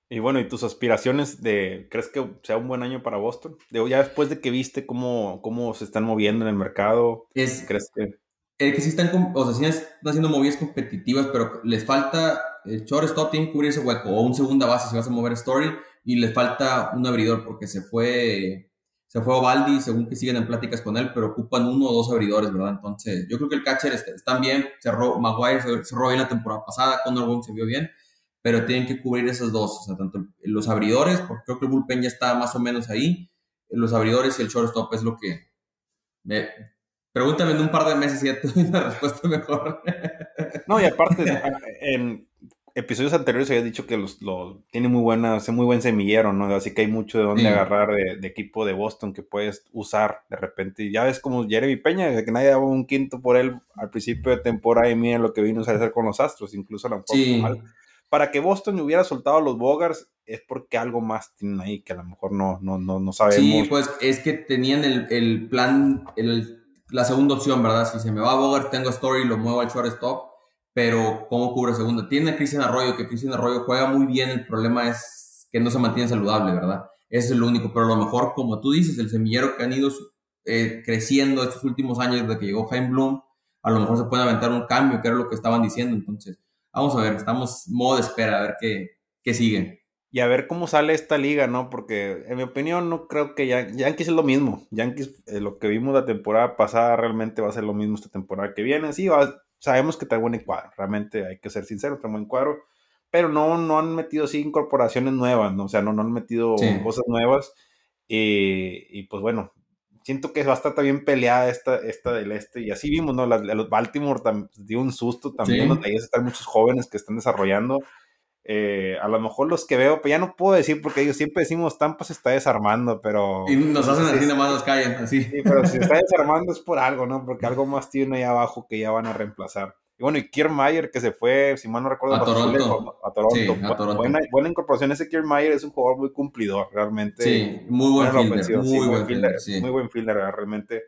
Y bueno, ¿y tus aspiraciones de, crees que sea un buen año para Boston? Ya después de que viste cómo, cómo se están moviendo en el mercado, es, ¿crees que...? El que sí están, o sea, sí están haciendo movidas competitivas, pero les falta, el shortstop tiene que cubrir ese hueco, o un segunda base si vas a mover Story, y les falta un abridor porque se fue se fue Ovaldi, según que siguen en pláticas con él, pero ocupan uno o dos abridores, ¿verdad? Entonces, yo creo que el catcher está, están bien, cerró, Maguire cerró bien la temporada pasada, Connor Wong se vio bien, pero tienen que cubrir esos dos, o sea, tanto los abridores, porque creo que el bullpen ya está más o menos ahí, los abridores y el shortstop es lo que... Me, pregúntame en un par de meses y ya te doy una respuesta mejor. No, y aparte, en episodios anteriores había dicho que los, los tiene muy buena, hace muy buen semillero, ¿no? Así que hay mucho de dónde sí. agarrar de, de, equipo de Boston que puedes usar de repente. Y ya ves como Jeremy Peña, que nadie daba un quinto por él al principio de temporada y mira lo que vino a hacer con los Astros, incluso la sí. mal. Para que Boston hubiera soltado a los Bogars es porque algo más tienen ahí que a lo mejor no, no, no, no sabemos. Sí, pues es que tenían el, el plan, el, la segunda opción, ¿verdad? Si se me va a Bogart, tengo Story, lo muevo al shortstop pero ¿cómo cubre segunda? Tiene a Cristian Arroyo, que Cristian Arroyo juega muy bien, el problema es que no se mantiene saludable, ¿verdad? Ese es lo único, pero a lo mejor, como tú dices, el semillero que han ido eh, creciendo estos últimos años desde que llegó Jaime Bloom, a lo mejor se puede aventar un cambio, que era lo que estaban diciendo, entonces, vamos a ver, estamos modo de espera, a ver qué, qué sigue. Y a ver cómo sale esta liga, ¿no? Porque en mi opinión no creo que Yan Yankees es lo mismo. Yankees, eh, lo que vimos la temporada pasada realmente va a ser lo mismo esta temporada que viene. Sí, va, sabemos que trae buen cuadro, realmente hay que ser sincero, trae buen cuadro, pero no, no han metido así incorporaciones nuevas, ¿no? o sea, no, no han metido cosas nuevas. y pues bueno, siento que va a estar también peleada esta, esta del este. Y así vimos, ¿no? los Baltimore dio un susto también, donde ahí están muchos jóvenes que están desarrollando. Eh, a lo mejor los que veo, pues ya no puedo decir porque ellos siempre decimos Tampa se está desarmando, pero. Y nos hacen así, nada más nos callen, así. Sí, pero si se está desarmando es por algo, ¿no? Porque algo más tiene ahí abajo que ya van a reemplazar. Y bueno, y Kiermaier, que se fue, si mal no recuerdo, a Toronto. a Toronto. Buena, buena, incorporación. Ese Kiermaier es un jugador muy cumplidor, realmente. Sí, muy buen fielder. Muy, buen fielder, muy buen fielder, realmente.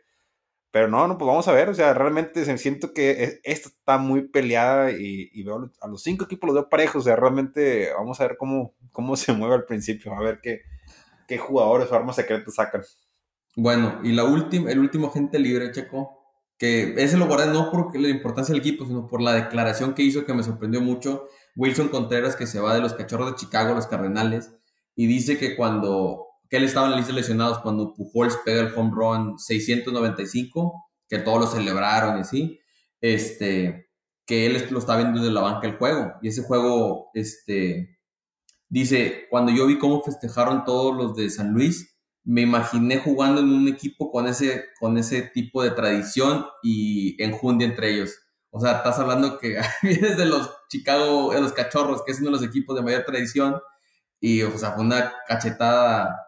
Pero no, no, pues vamos a ver. O sea, realmente siento que esta está muy peleada y, veo a los cinco equipos los veo parejos. O sea, realmente vamos a ver cómo, cómo se mueve al principio. A ver qué, qué jugadores o armas secretas sacan. Bueno, y la última, el último gente libre, Checo, que ese lo guardé no por la importancia del equipo, sino por la declaración que hizo que me sorprendió mucho. Wilson Contreras, que se va de los cachorros de Chicago, los Cardenales, y dice que cuando, que él estaba en la lista de lesionados cuando Pujols pega el home run 695, que todos lo celebraron y así, este, que él lo está viendo desde la banca el juego. Y ese juego, este, dice, cuando yo vi cómo festejaron todos los de San Luis, me imaginé jugando en un equipo con ese, con ese tipo de tradición y enjundia entre ellos. O sea, estás hablando que vienes de los Chicago, de los Cachorros, que es uno de los equipos de mayor tradición, y o sea, fue una cachetada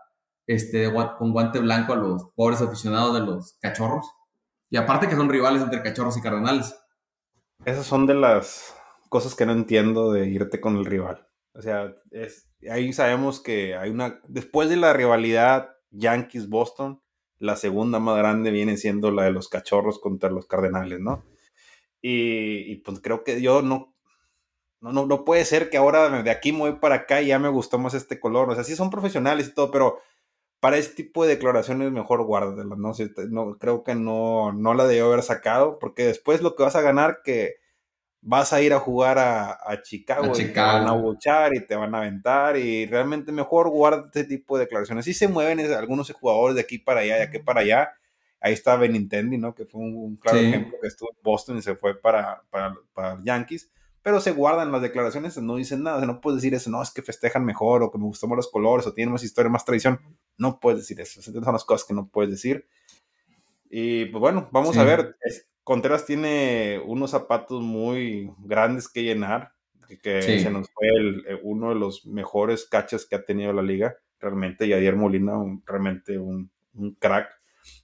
este, con guante blanco a los pobres aficionados de los Cachorros. Y aparte que son rivales entre Cachorros y Cardenales. Esas son de las cosas que no entiendo de irte con el rival. O sea, es, ahí sabemos que hay una, después de la rivalidad Yankees-Boston, la segunda más grande viene siendo la de los cachorros contra los cardenales, ¿no? Y, pues creo que yo no, no, no, no puede ser que ahora de aquí me voy para acá y ya me gustó más este color. O sea, sí son profesionales y todo, pero para este tipo de declaraciones mejor guárdalas, ¿no? no creo que no, no la debió haber sacado, porque después lo que vas a ganar que vas a ir a jugar a, Chicago, y te van a buchar y te van a aventar y realmente mejor guarda este tipo de declaraciones. Sí se mueven algunos jugadores de aquí para allá, de aquí para allá. Ahí está Benintendi, ¿no? Que fue un, claro ejemplo que estuvo en Boston y se fue para, para, para, Yankees. Pero se guardan las declaraciones, no dicen nada. no puedes decir eso, no, es que festejan mejor o que me gustan más los colores o tienen más historia, más tradición. No puedes decir eso. Esas son las cosas que no puedes decir. Y pues bueno, vamos a ver. Contreras tiene unos zapatos muy grandes que llenar, que se nos fue eh, uno de los mejores cachas que ha tenido la liga, realmente, y Adier Molina, realmente un, crack.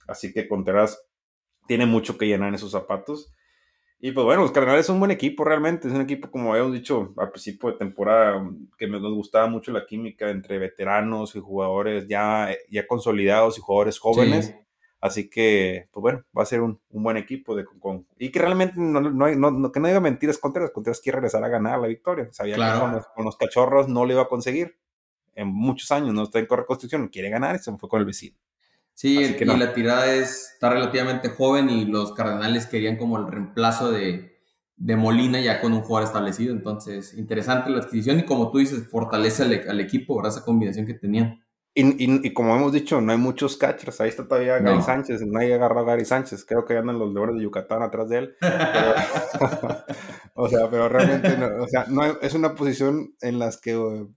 Así que Contreras tiene mucho que llenar en esos zapatos. Y pues bueno, los Cardenales son un buen equipo realmente, es un equipo como habíamos dicho al principio de temporada, que nos gustaba mucho la química entre veteranos y jugadores ya, ya consolidados y jugadores jóvenes. Así que, pues bueno, va a ser un, buen equipo de, y que realmente no, no, que no diga mentiras Contreras. Contreras quiere regresar a ganar la victoria. Sabía que con los, cachorros no le iba a conseguir en muchos años, no está en reconstrucción, quiere ganar y se fue con el vecino. Sí, y la tirada es, está relativamente joven y los Cardenales querían como el reemplazo de, de Molina ya con un jugador establecido. Entonces, interesante la adquisición y como tú dices, fortalece al, al equipo, ¿verdad? Esa combinación que tenían. Y, como hemos dicho, no hay muchos catchers. Ahí está todavía Gary Sánchez. Nadie agarró a Gary Sánchez. Creo que andan los leones de Yucatán atrás de él. o sea, pero realmente no, o sea, no es una posición en la que uh,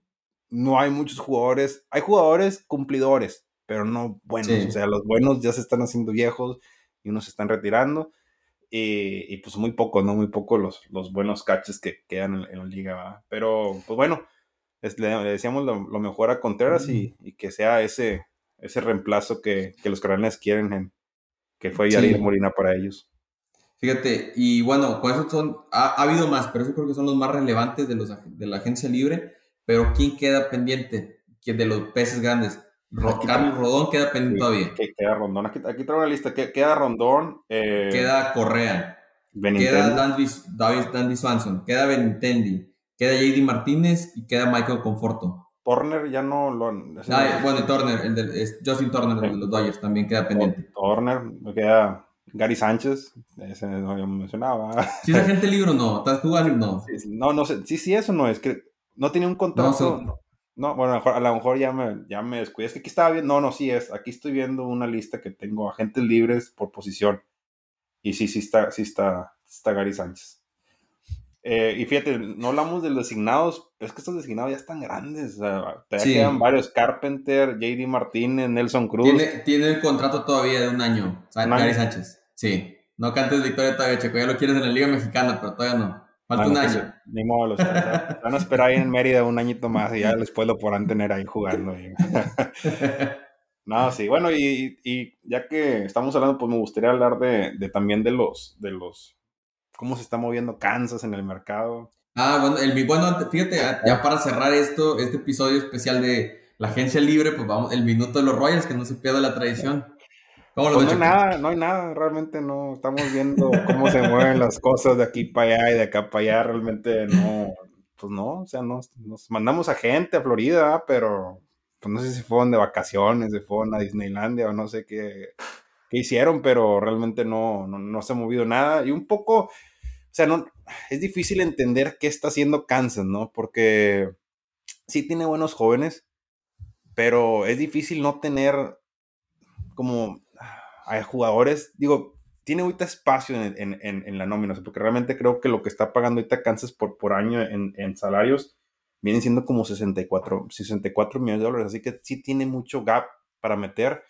no hay muchos jugadores. Hay jugadores cumplidores, pero no buenos. O sea, los buenos ya se están haciendo viejos y unos se están retirando. Y, pues muy pocos, ¿no? Muy pocos los, los buenos catches que quedan en, en la liga. Pero, pues bueno le, decíamos lo, mejor a Contreras y, que sea ese, ese reemplazo que, los cardenales quieren, que fue Yarir Molina para ellos. Fíjate, y bueno, con eso son, ha, habido más, pero eso creo que son los más relevantes de, los, de la agencia libre. Pero ¿quién queda pendiente? De los peces grandes. Carlos Rodón queda pendiente todavía. queda Rondón. Aquí, aquí traigo una lista. Queda Rondón. Eh, queda Correa. Queda David Dandy Swanson. Queda Benintendi. Queda JD Martínez y queda Michael Conforto. Turner ya no lo. Ah, bueno, Turner, el de, Justin Turner, de los Dodgers, también queda pendiente. Turner, me queda Gary Sánchez, ese no lo mencionaba. ¿Si es agente libre o no? ¿Estás jugando? No. no, no sé. Sí, sí, eso no es. que No tiene un contrato. No, bueno, a lo mejor ya me, ya me descuidé. Es que aquí estaba viendo. No, no, sí es. Aquí estoy viendo una lista que tengo agentes libres por posición. Y sí, sí está, sí está, está Gary Sánchez. Eh, y fíjate, no hablamos de los designados, pero es que estos designados ya están grandes. O sea, todavía quedan varios: Carpenter, JD Martínez, Nelson Cruz. Tiene, tiene el contrato todavía de un año, Gary Sánchez. Sí. No cantes victoria todavía, Checo. Ya lo quieres en la Liga Mexicana, pero todavía no. Falta un pues, año. Ni modo, los, van a esperar ahí en Mérida un añito más y ya después lo podrán tener ahí jugando. no, sí, bueno, y, y, ya que estamos hablando, pues me gustaría hablar de, de también de los, de los cómo se está moviendo Kansas en el mercado. Ah, bueno, el, bueno fíjate, ya para cerrar esto, este episodio especial de la agencia libre, pues vamos, el minuto de los Royals, que no se pierda la tradición. ¿Cómo lo pues no hay nada, no hay nada, realmente no, estamos viendo cómo se mueven las cosas de aquí para allá y de acá para allá, realmente no, pues no, o sea, nos, nos mandamos a gente a Florida, pero pues no sé si fueron de vacaciones, se fueron a Disneylandia o no sé qué, qué hicieron, pero realmente no, no, no se ha movido nada. Y un poco, sea, no, es difícil entender qué está haciendo Kansas, ¿no? Porque sí tiene buenos jóvenes, pero es difícil no tener como hay jugadores, digo, tiene ahorita espacio en, la nómina, porque realmente creo que lo que está pagando ahorita Kansas por, por año en, salarios vienen siendo como 64, 64 millones de dólares, así que sí tiene mucho gap para meter,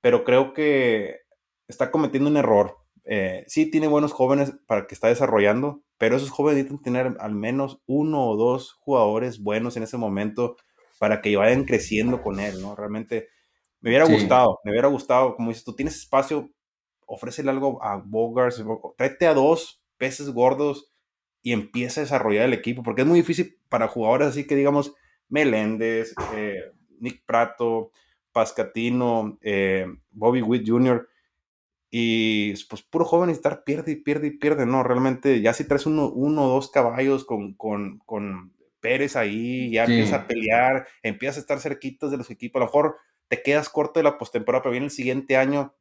pero creo que está cometiendo un error eh, sí tiene buenos jóvenes para que está desarrollando, pero esos jóvenes necesitan tener al menos uno o dos jugadores buenos en ese momento para que vayan creciendo con él, ¿no? Realmente me hubiera gustado, me hubiera gustado, como dices, tú tienes espacio, ofrécele algo a Bogart, tráete a dos peces gordos y empieza a desarrollar el equipo, porque es muy difícil para jugadores así que digamos Meléndez, eh, Nick Prato, Pascatino, eh, Bobby Witt Jr., y pues puro joven estar pierde y pierde y pierde, ¿no? Realmente ya si traes uno, uno o dos caballos con, con, con Pérez ahí, ya empieza a pelear, empiezas a estar cerquitos de los equipos, a lo mejor te quedas corto de la postemporada, pero viene el siguiente año,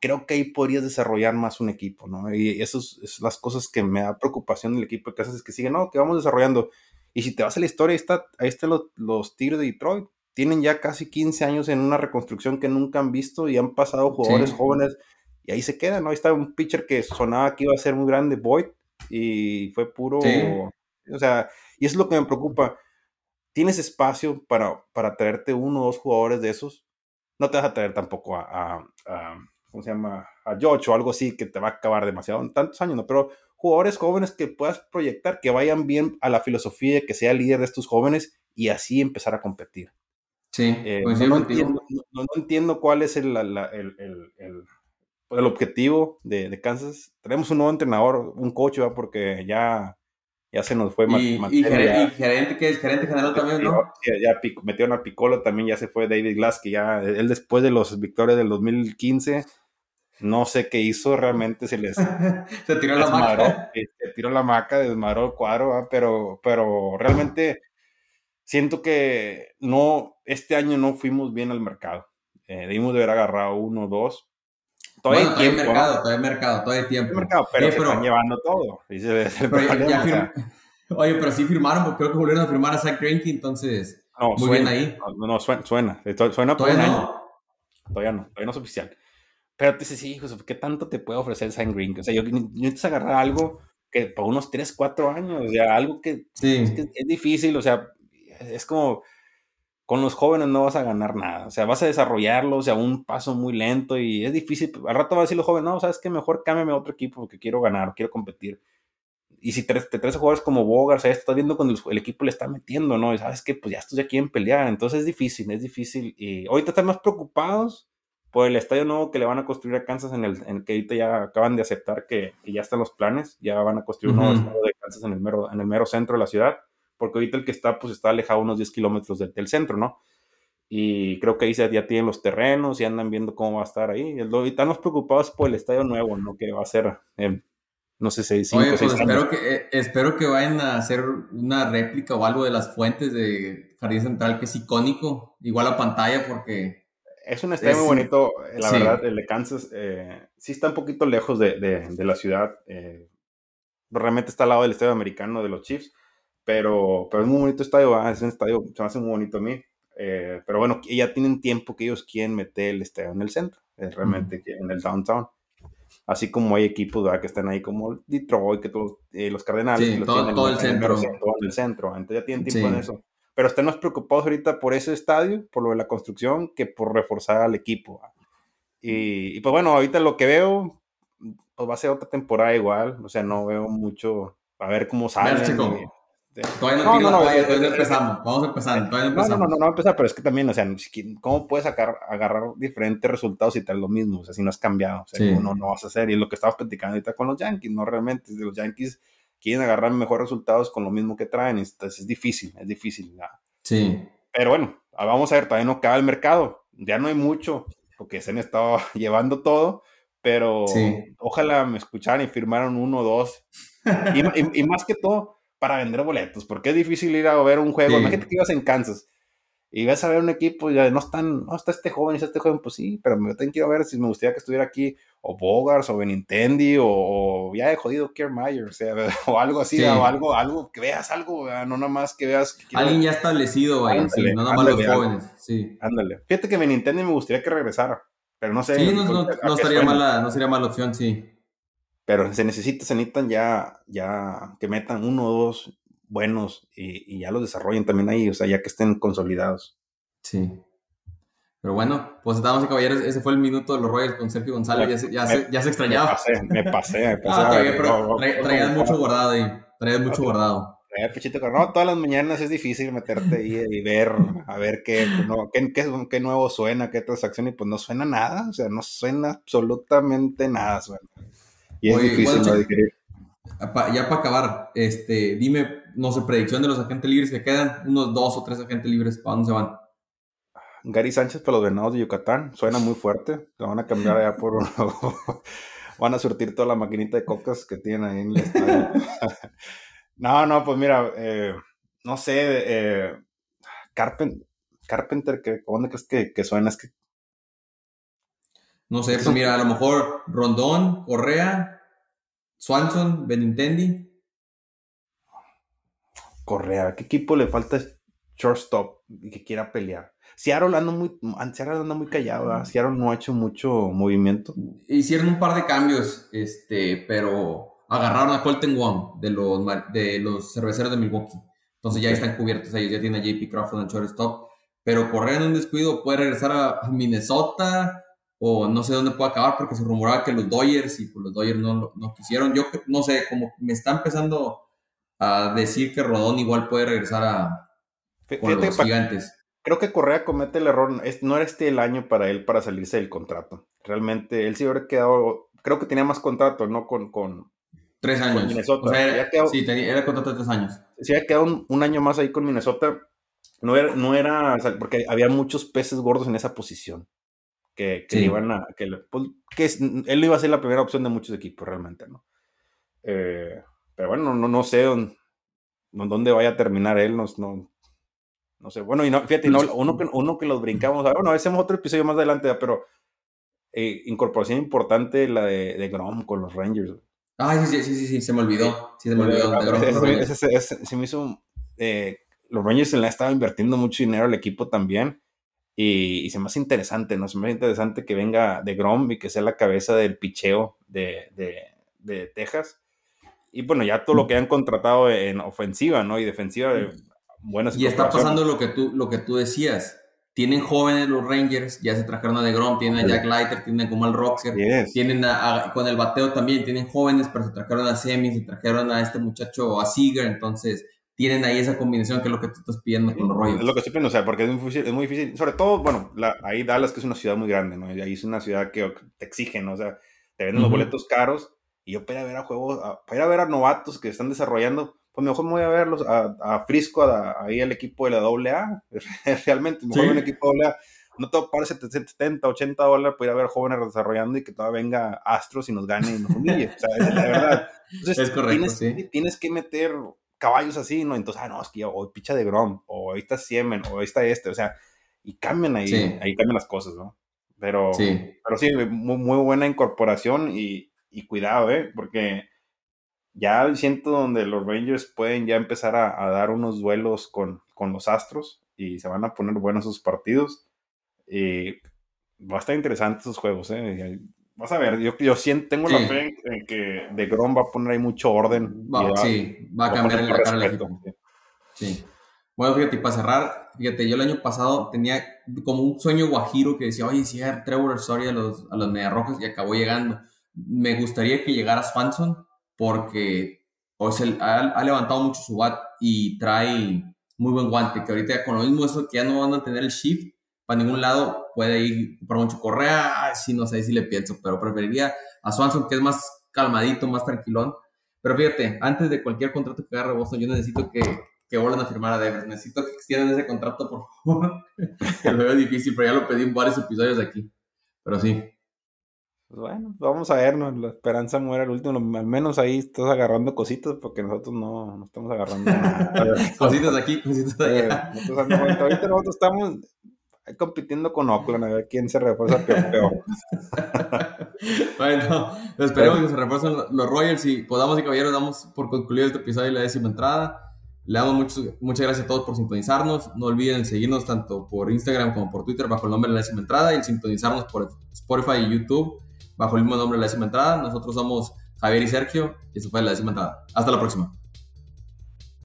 creo que ahí podrías desarrollar más un equipo, ¿no? Y eso es, las cosas que me da preocupación del equipo de Casas, es que sigue, no, que vamos desarrollando. Y si te vas a la historia, ahí, está, ahí están los, los Tigres de Detroit, tienen ya casi 15 años en una reconstrucción que nunca han visto y han pasado jugadores jóvenes y ahí se queda, ¿no? Ahí está un pitcher que sonaba que iba a ser muy grande, Boyd, y fue puro, o sea, y eso es lo que me preocupa. ¿Tienes espacio para, para traerte uno o dos jugadores de esos? No te vas a traer tampoco a, ¿cómo se llama? A George o algo así que te va a acabar demasiado en tantos años, ¿no? Pero jugadores jóvenes que puedas proyectar, que vayan bien a la filosofía, que sea líder de estos jóvenes y así empezar a competir. Sí, eh, no, entiendo, no, entiendo, cuál es el, el, el, el objetivo de, de, Kansas. Tenemos un nuevo entrenador, un coach, porque ya, ya se nos fue. Y, y, gerente, que es gerente general también, ¿no? Ya, ya metieron a Piccolo también, ya se fue David Glass, que ya él después de los victorias del 2015, no sé qué hizo realmente, se les... se tiró la maca. Se tiró la maca, desmadró el cuadro, pero, pero realmente siento que no, este año no fuimos bien al mercado. Eh, debimos de haber agarrado uno o dos Hay tiempo. mercado, todavía hay mercado, todavía hay tiempo. Mercado, pero, se están llevando todo. Oye, pero sí firmaron, porque creo que volvieron a firmar a Zach Greinke, entonces no, muy suena, bien ahí. No, no, suena, suena, suena por un año. Todavía no, todavía no es oficial. Pero te dices, sí, José, ¿qué tanto te puede ofrecer Zach Greinke? O sea, yo, necesito agarrar algo que por unos 3, 4 años, o sea, algo que, sí. es, que es difícil, o sea, es como con los jóvenes no vas a ganar nada. O sea, vas a desarrollarlos a un paso muy lento y es difícil. Al rato va a decir los jóvenes, no, sabes que mejor cámbiame a otro equipo porque quiero ganar, quiero competir. Y si te, te traes jugadores como Bogart, o sea, estás viendo cuando el, equipo le está metiendo, ¿no? Y sabes que pues ya estos ya quieren pelear. Entonces es difícil, es difícil. Y ahorita están más preocupados por el estadio nuevo que le van a construir a Kansas, en el, en que ahorita ya acaban de aceptar que, ya están los planes, ya van a construir un nuevo estadio de Kansas en el, mero, en el mero centro de la ciudad porque ahorita el que está, pues está alejado unos 10 kilómetros del, centro, ¿no? Y creo que ahí ya tienen los terrenos y andan viendo cómo va a estar ahí. Y están los preocupados por el estadio nuevo, ¿no? Que va a ser, no sé, seis, cinco, Oye, pues espero que, eh, espero que vayan a hacer una réplica o algo de las fuentes de Jardín Central, que es icónico, igual a pantalla, porque... Es un estadio muy bonito, la verdad, el de Kansas. Eh, sí está un poquito lejos de, de, la ciudad. Eh, realmente está al lado del estadio americano de los Chiefs pero, pero es muy bonito estadio, es un estadio, se me hace muy bonito a mí. Eh, pero bueno, ya tienen tiempo que ellos quieren meter el estadio en el centro, realmente en el downtown. así como hay equipos que están ahí como Detroit, que todos, eh, los Cardenales, sí, todo, el centro. Todo el centro, entonces ya tienen tiempo en eso. Pero están más preocupados ahorita por ese estadio, por lo de la construcción, que por reforzar al equipo. Y, pues bueno, ahorita lo que veo, pues va a ser otra temporada igual, o sea, no veo mucho, a ver cómo sale. Todavía no, no, no, todavía empezamos, vamos empezando, todavía no empezamos. No, no, no, no, empezar, pero es que también, o sea, ¿cómo puedes agarrar, agarrar diferentes resultados y tal lo mismo? O sea, si no has cambiado, o sea, no, no vas a hacer. Y es lo que estabas platicando ahorita con los Yankees, no realmente, los Yankees quieren agarrar mejores resultados con lo mismo que traen, entonces es difícil, es difícil. Sí. Pero bueno, vamos a ver, todavía no acaba el mercado, ya no hay mucho, porque se han estado llevando todo, pero ojalá me escucharan y firmaron uno o dos. y, y más que todo, para vender boletos, porque es difícil ir a ver un juego. Imagínate que ibas en Kansas y vas a ver un equipo y no están, no está este joven, está este joven, pues sí, pero me tengo que ir a ver si me gustaría que estuviera aquí o Bogars o Benintendi o, o ya he jodido Kiermaier, o sea, o algo así, o algo, algo, que veas algo, no nada más que veas. Alguien ya establecido, ahí, no nada más los jóvenes, sí. Ándale. Fíjate que Benintendi me gustaría que regresara, pero no sé. Sí, no, no, estaría mala, no sería mala opción, sí. Pero se necesita, se necesitan ya, ya que metan uno o dos buenos y, ya los desarrollen también ahí, o sea, ya que estén consolidados. Sí. Pero bueno, pues estábamos caballeros, ese fue el minuto de los Royals con Sergio González, ya se, ya, se, ya se extrañaba. Me pasé, me pasé. Me pasé ah, pero traías mucho guardado ahí, traías mucho guardado. Traía pechito no, todas las mañanas es difícil meterte ahí y ver, a ver qué, no, qué, qué, qué, nuevo suena, qué transacción, y pues no suena nada, o sea, no suena absolutamente nada, suena. Y es difícil Ya para acabar, este, dime, no sé, predicción de los agentes libres que quedan, unos dos o tres agentes libres, ¿para dónde se van? Gary Sánchez para los venados de Yucatán, suena muy fuerte, lo van a cambiar allá por van a surtir toda la maquinita de cocas que tienen ahí en el estadio. no, no, pues mira, eh, no sé, eh, Carpenter, Carpenter, ¿dónde crees que, que suena? Es que no sé, pues mira, a lo mejor Rondón, Correa, Swanson, Benintendi. Correa, ¿qué equipo le falta shortstop y que quiera pelear? Seattle anda muy, Seattle anda muy callado, ¿verdad? Seattle no ha hecho mucho movimiento. Hicieron un par de cambios, este, pero agarraron a Colton Wong de los, de los cerveceros de Milwaukee. Entonces ya están cubiertos ellos, ya tiene a JP Crawford en shortstop. Pero Correa en un descuido puede regresar a Minnesota, o no sé dónde puede acabar porque se rumoraba que los Dodgers y pues los Dodgers no, no quisieron. Yo no sé, como me está empezando a decir que Rodón igual puede regresar a los gigantes. Creo que Correa comete el error, no era este el año para él para salirse del contrato. Realmente él sí hubiera quedado, creo que tenía más contrato, ¿no? Con, con tres años. Minnesota. sí, tenía, era contrato de tres años. Si había quedado un, un, año más ahí con Minnesota, no era, no era, porque había muchos peces gordos en esa posición que, que iban a. Que, pues, que él iba a ser la primera opción de muchos equipos realmente, ¿no? Eh, pero bueno, no, no sé dónde, dónde, vaya a terminar él, no, no, no sé. Bueno, y no, fíjate, no, uno, que, uno que los brincamos, bueno, hacemos otro episodio más adelante, pero eh, incorporación importante la de, de, Grom con los Rangers. Ah, sí, sí, sí, sí, se me olvidó. Sí, se me olvidó. se me hizo. Eh, los Rangers se le han estado invirtiendo mucho dinero al equipo también. Y, se me hace interesante, ¿no? Se me hace interesante que venga de Grom y que sea la cabeza del picheo de, de, de Texas. Y bueno, ya todo lo que han contratado en ofensiva, ¿no? Y defensiva, buenas Y está pasando lo que tú, lo que tú decías. Tienen jóvenes los Rangers, ya se trajeron a DeGrom, tienen a Jack Leiter, tienen como al Rocker, tienen a, con el bateo también, tienen jóvenes, pero se trajeron a Semi, se trajeron a este muchacho, a Seager, entonces tienen ahí esa combinación que es lo que tú estás pidiendo con los rollos. Es lo que estoy pidiendo, o sea, porque es muy difícil, es muy difícil. sobre todo, bueno, la, ahí Dallas que es una ciudad muy grande, ¿no? Y ahí es una ciudad que te exigen, ¿no? O sea, te venden los boletos caros y yo para ir a ver a juegos, para ir a ver a novatos que están desarrollando, pues mejor me voy a verlos a, a Frisco, ahí al equipo de la AA, realmente, mejor un equipo de AA. No te pagar 70, 80 dólares para ir a ver jóvenes desarrollando y que todavía venga Astros y nos gane y nos humille. O sea, es la verdad. es correcto, tienes, sí. tienes que meter caballos así, ¿no? Entonces, ah, no, es que hoy picha de Grom, o ahí está Siemen, o ahí está este, o sea, y cambian ahí, ahí cambian las cosas, ¿no? Pero sí, pero sí muy, buena incorporación y, y, cuidado, ¿eh? Porque ya siento donde los Rangers pueden ya empezar a, dar unos duelos con, con, los Astros y se van a poner buenos sus partidos. Y va a estar interesante esos juegos, ¿eh? Vas a ver, yo, yo siento, tengo la fe en, que De Grom va a poner ahí mucho orden. Va, sí, va a cambiar el la cara equipo. Sí. Bueno, fíjate, para cerrar, fíjate, yo el año pasado tenía como un sueño guajiro que decía, oye, si era Trevor Story a los, a los Mediarrojas y acabó llegando. Me gustaría que llegara Swanson porque o ha, ha, levantado mucho su bat y trae muy buen guante, que ahorita con lo mismo eso que ya no van a tener el shift para ningún lado, puede ir por mucho Correa, sí, no sé si le pienso, pero preferiría a Swanson que es más calmadito, más tranquilón. Pero fíjate, antes de cualquier contrato que agarre Boston, yo necesito que, que vuelvan a firmar a Devers. Necesito que extiendan ese contrato, por favor. que lo veo difícil, pero ya lo pedí en varios episodios aquí. Pero sí. Pues bueno, vamos a vernos. La esperanza muere al último. Al menos ahí estás agarrando cositas porque nosotros no, no estamos agarrando cositas aquí, cositas allá. Eh, ahorita nosotros estamos compitiendo con Oakland a ver quién se refuerza peor. bueno, esperemos que se refuercen los Royals y podamos y caballeros damos por concluido este episodio de la décima entrada. Le damos muchas gracias a todos por sintonizarnos. No olviden seguirnos tanto por Instagram como por Twitter bajo el nombre de la décima entrada y sintonizarnos por Spotify y YouTube bajo el mismo nombre de la décima entrada. Nosotros somos Javier y Sergio y eso fue la décima entrada. Hasta la próxima.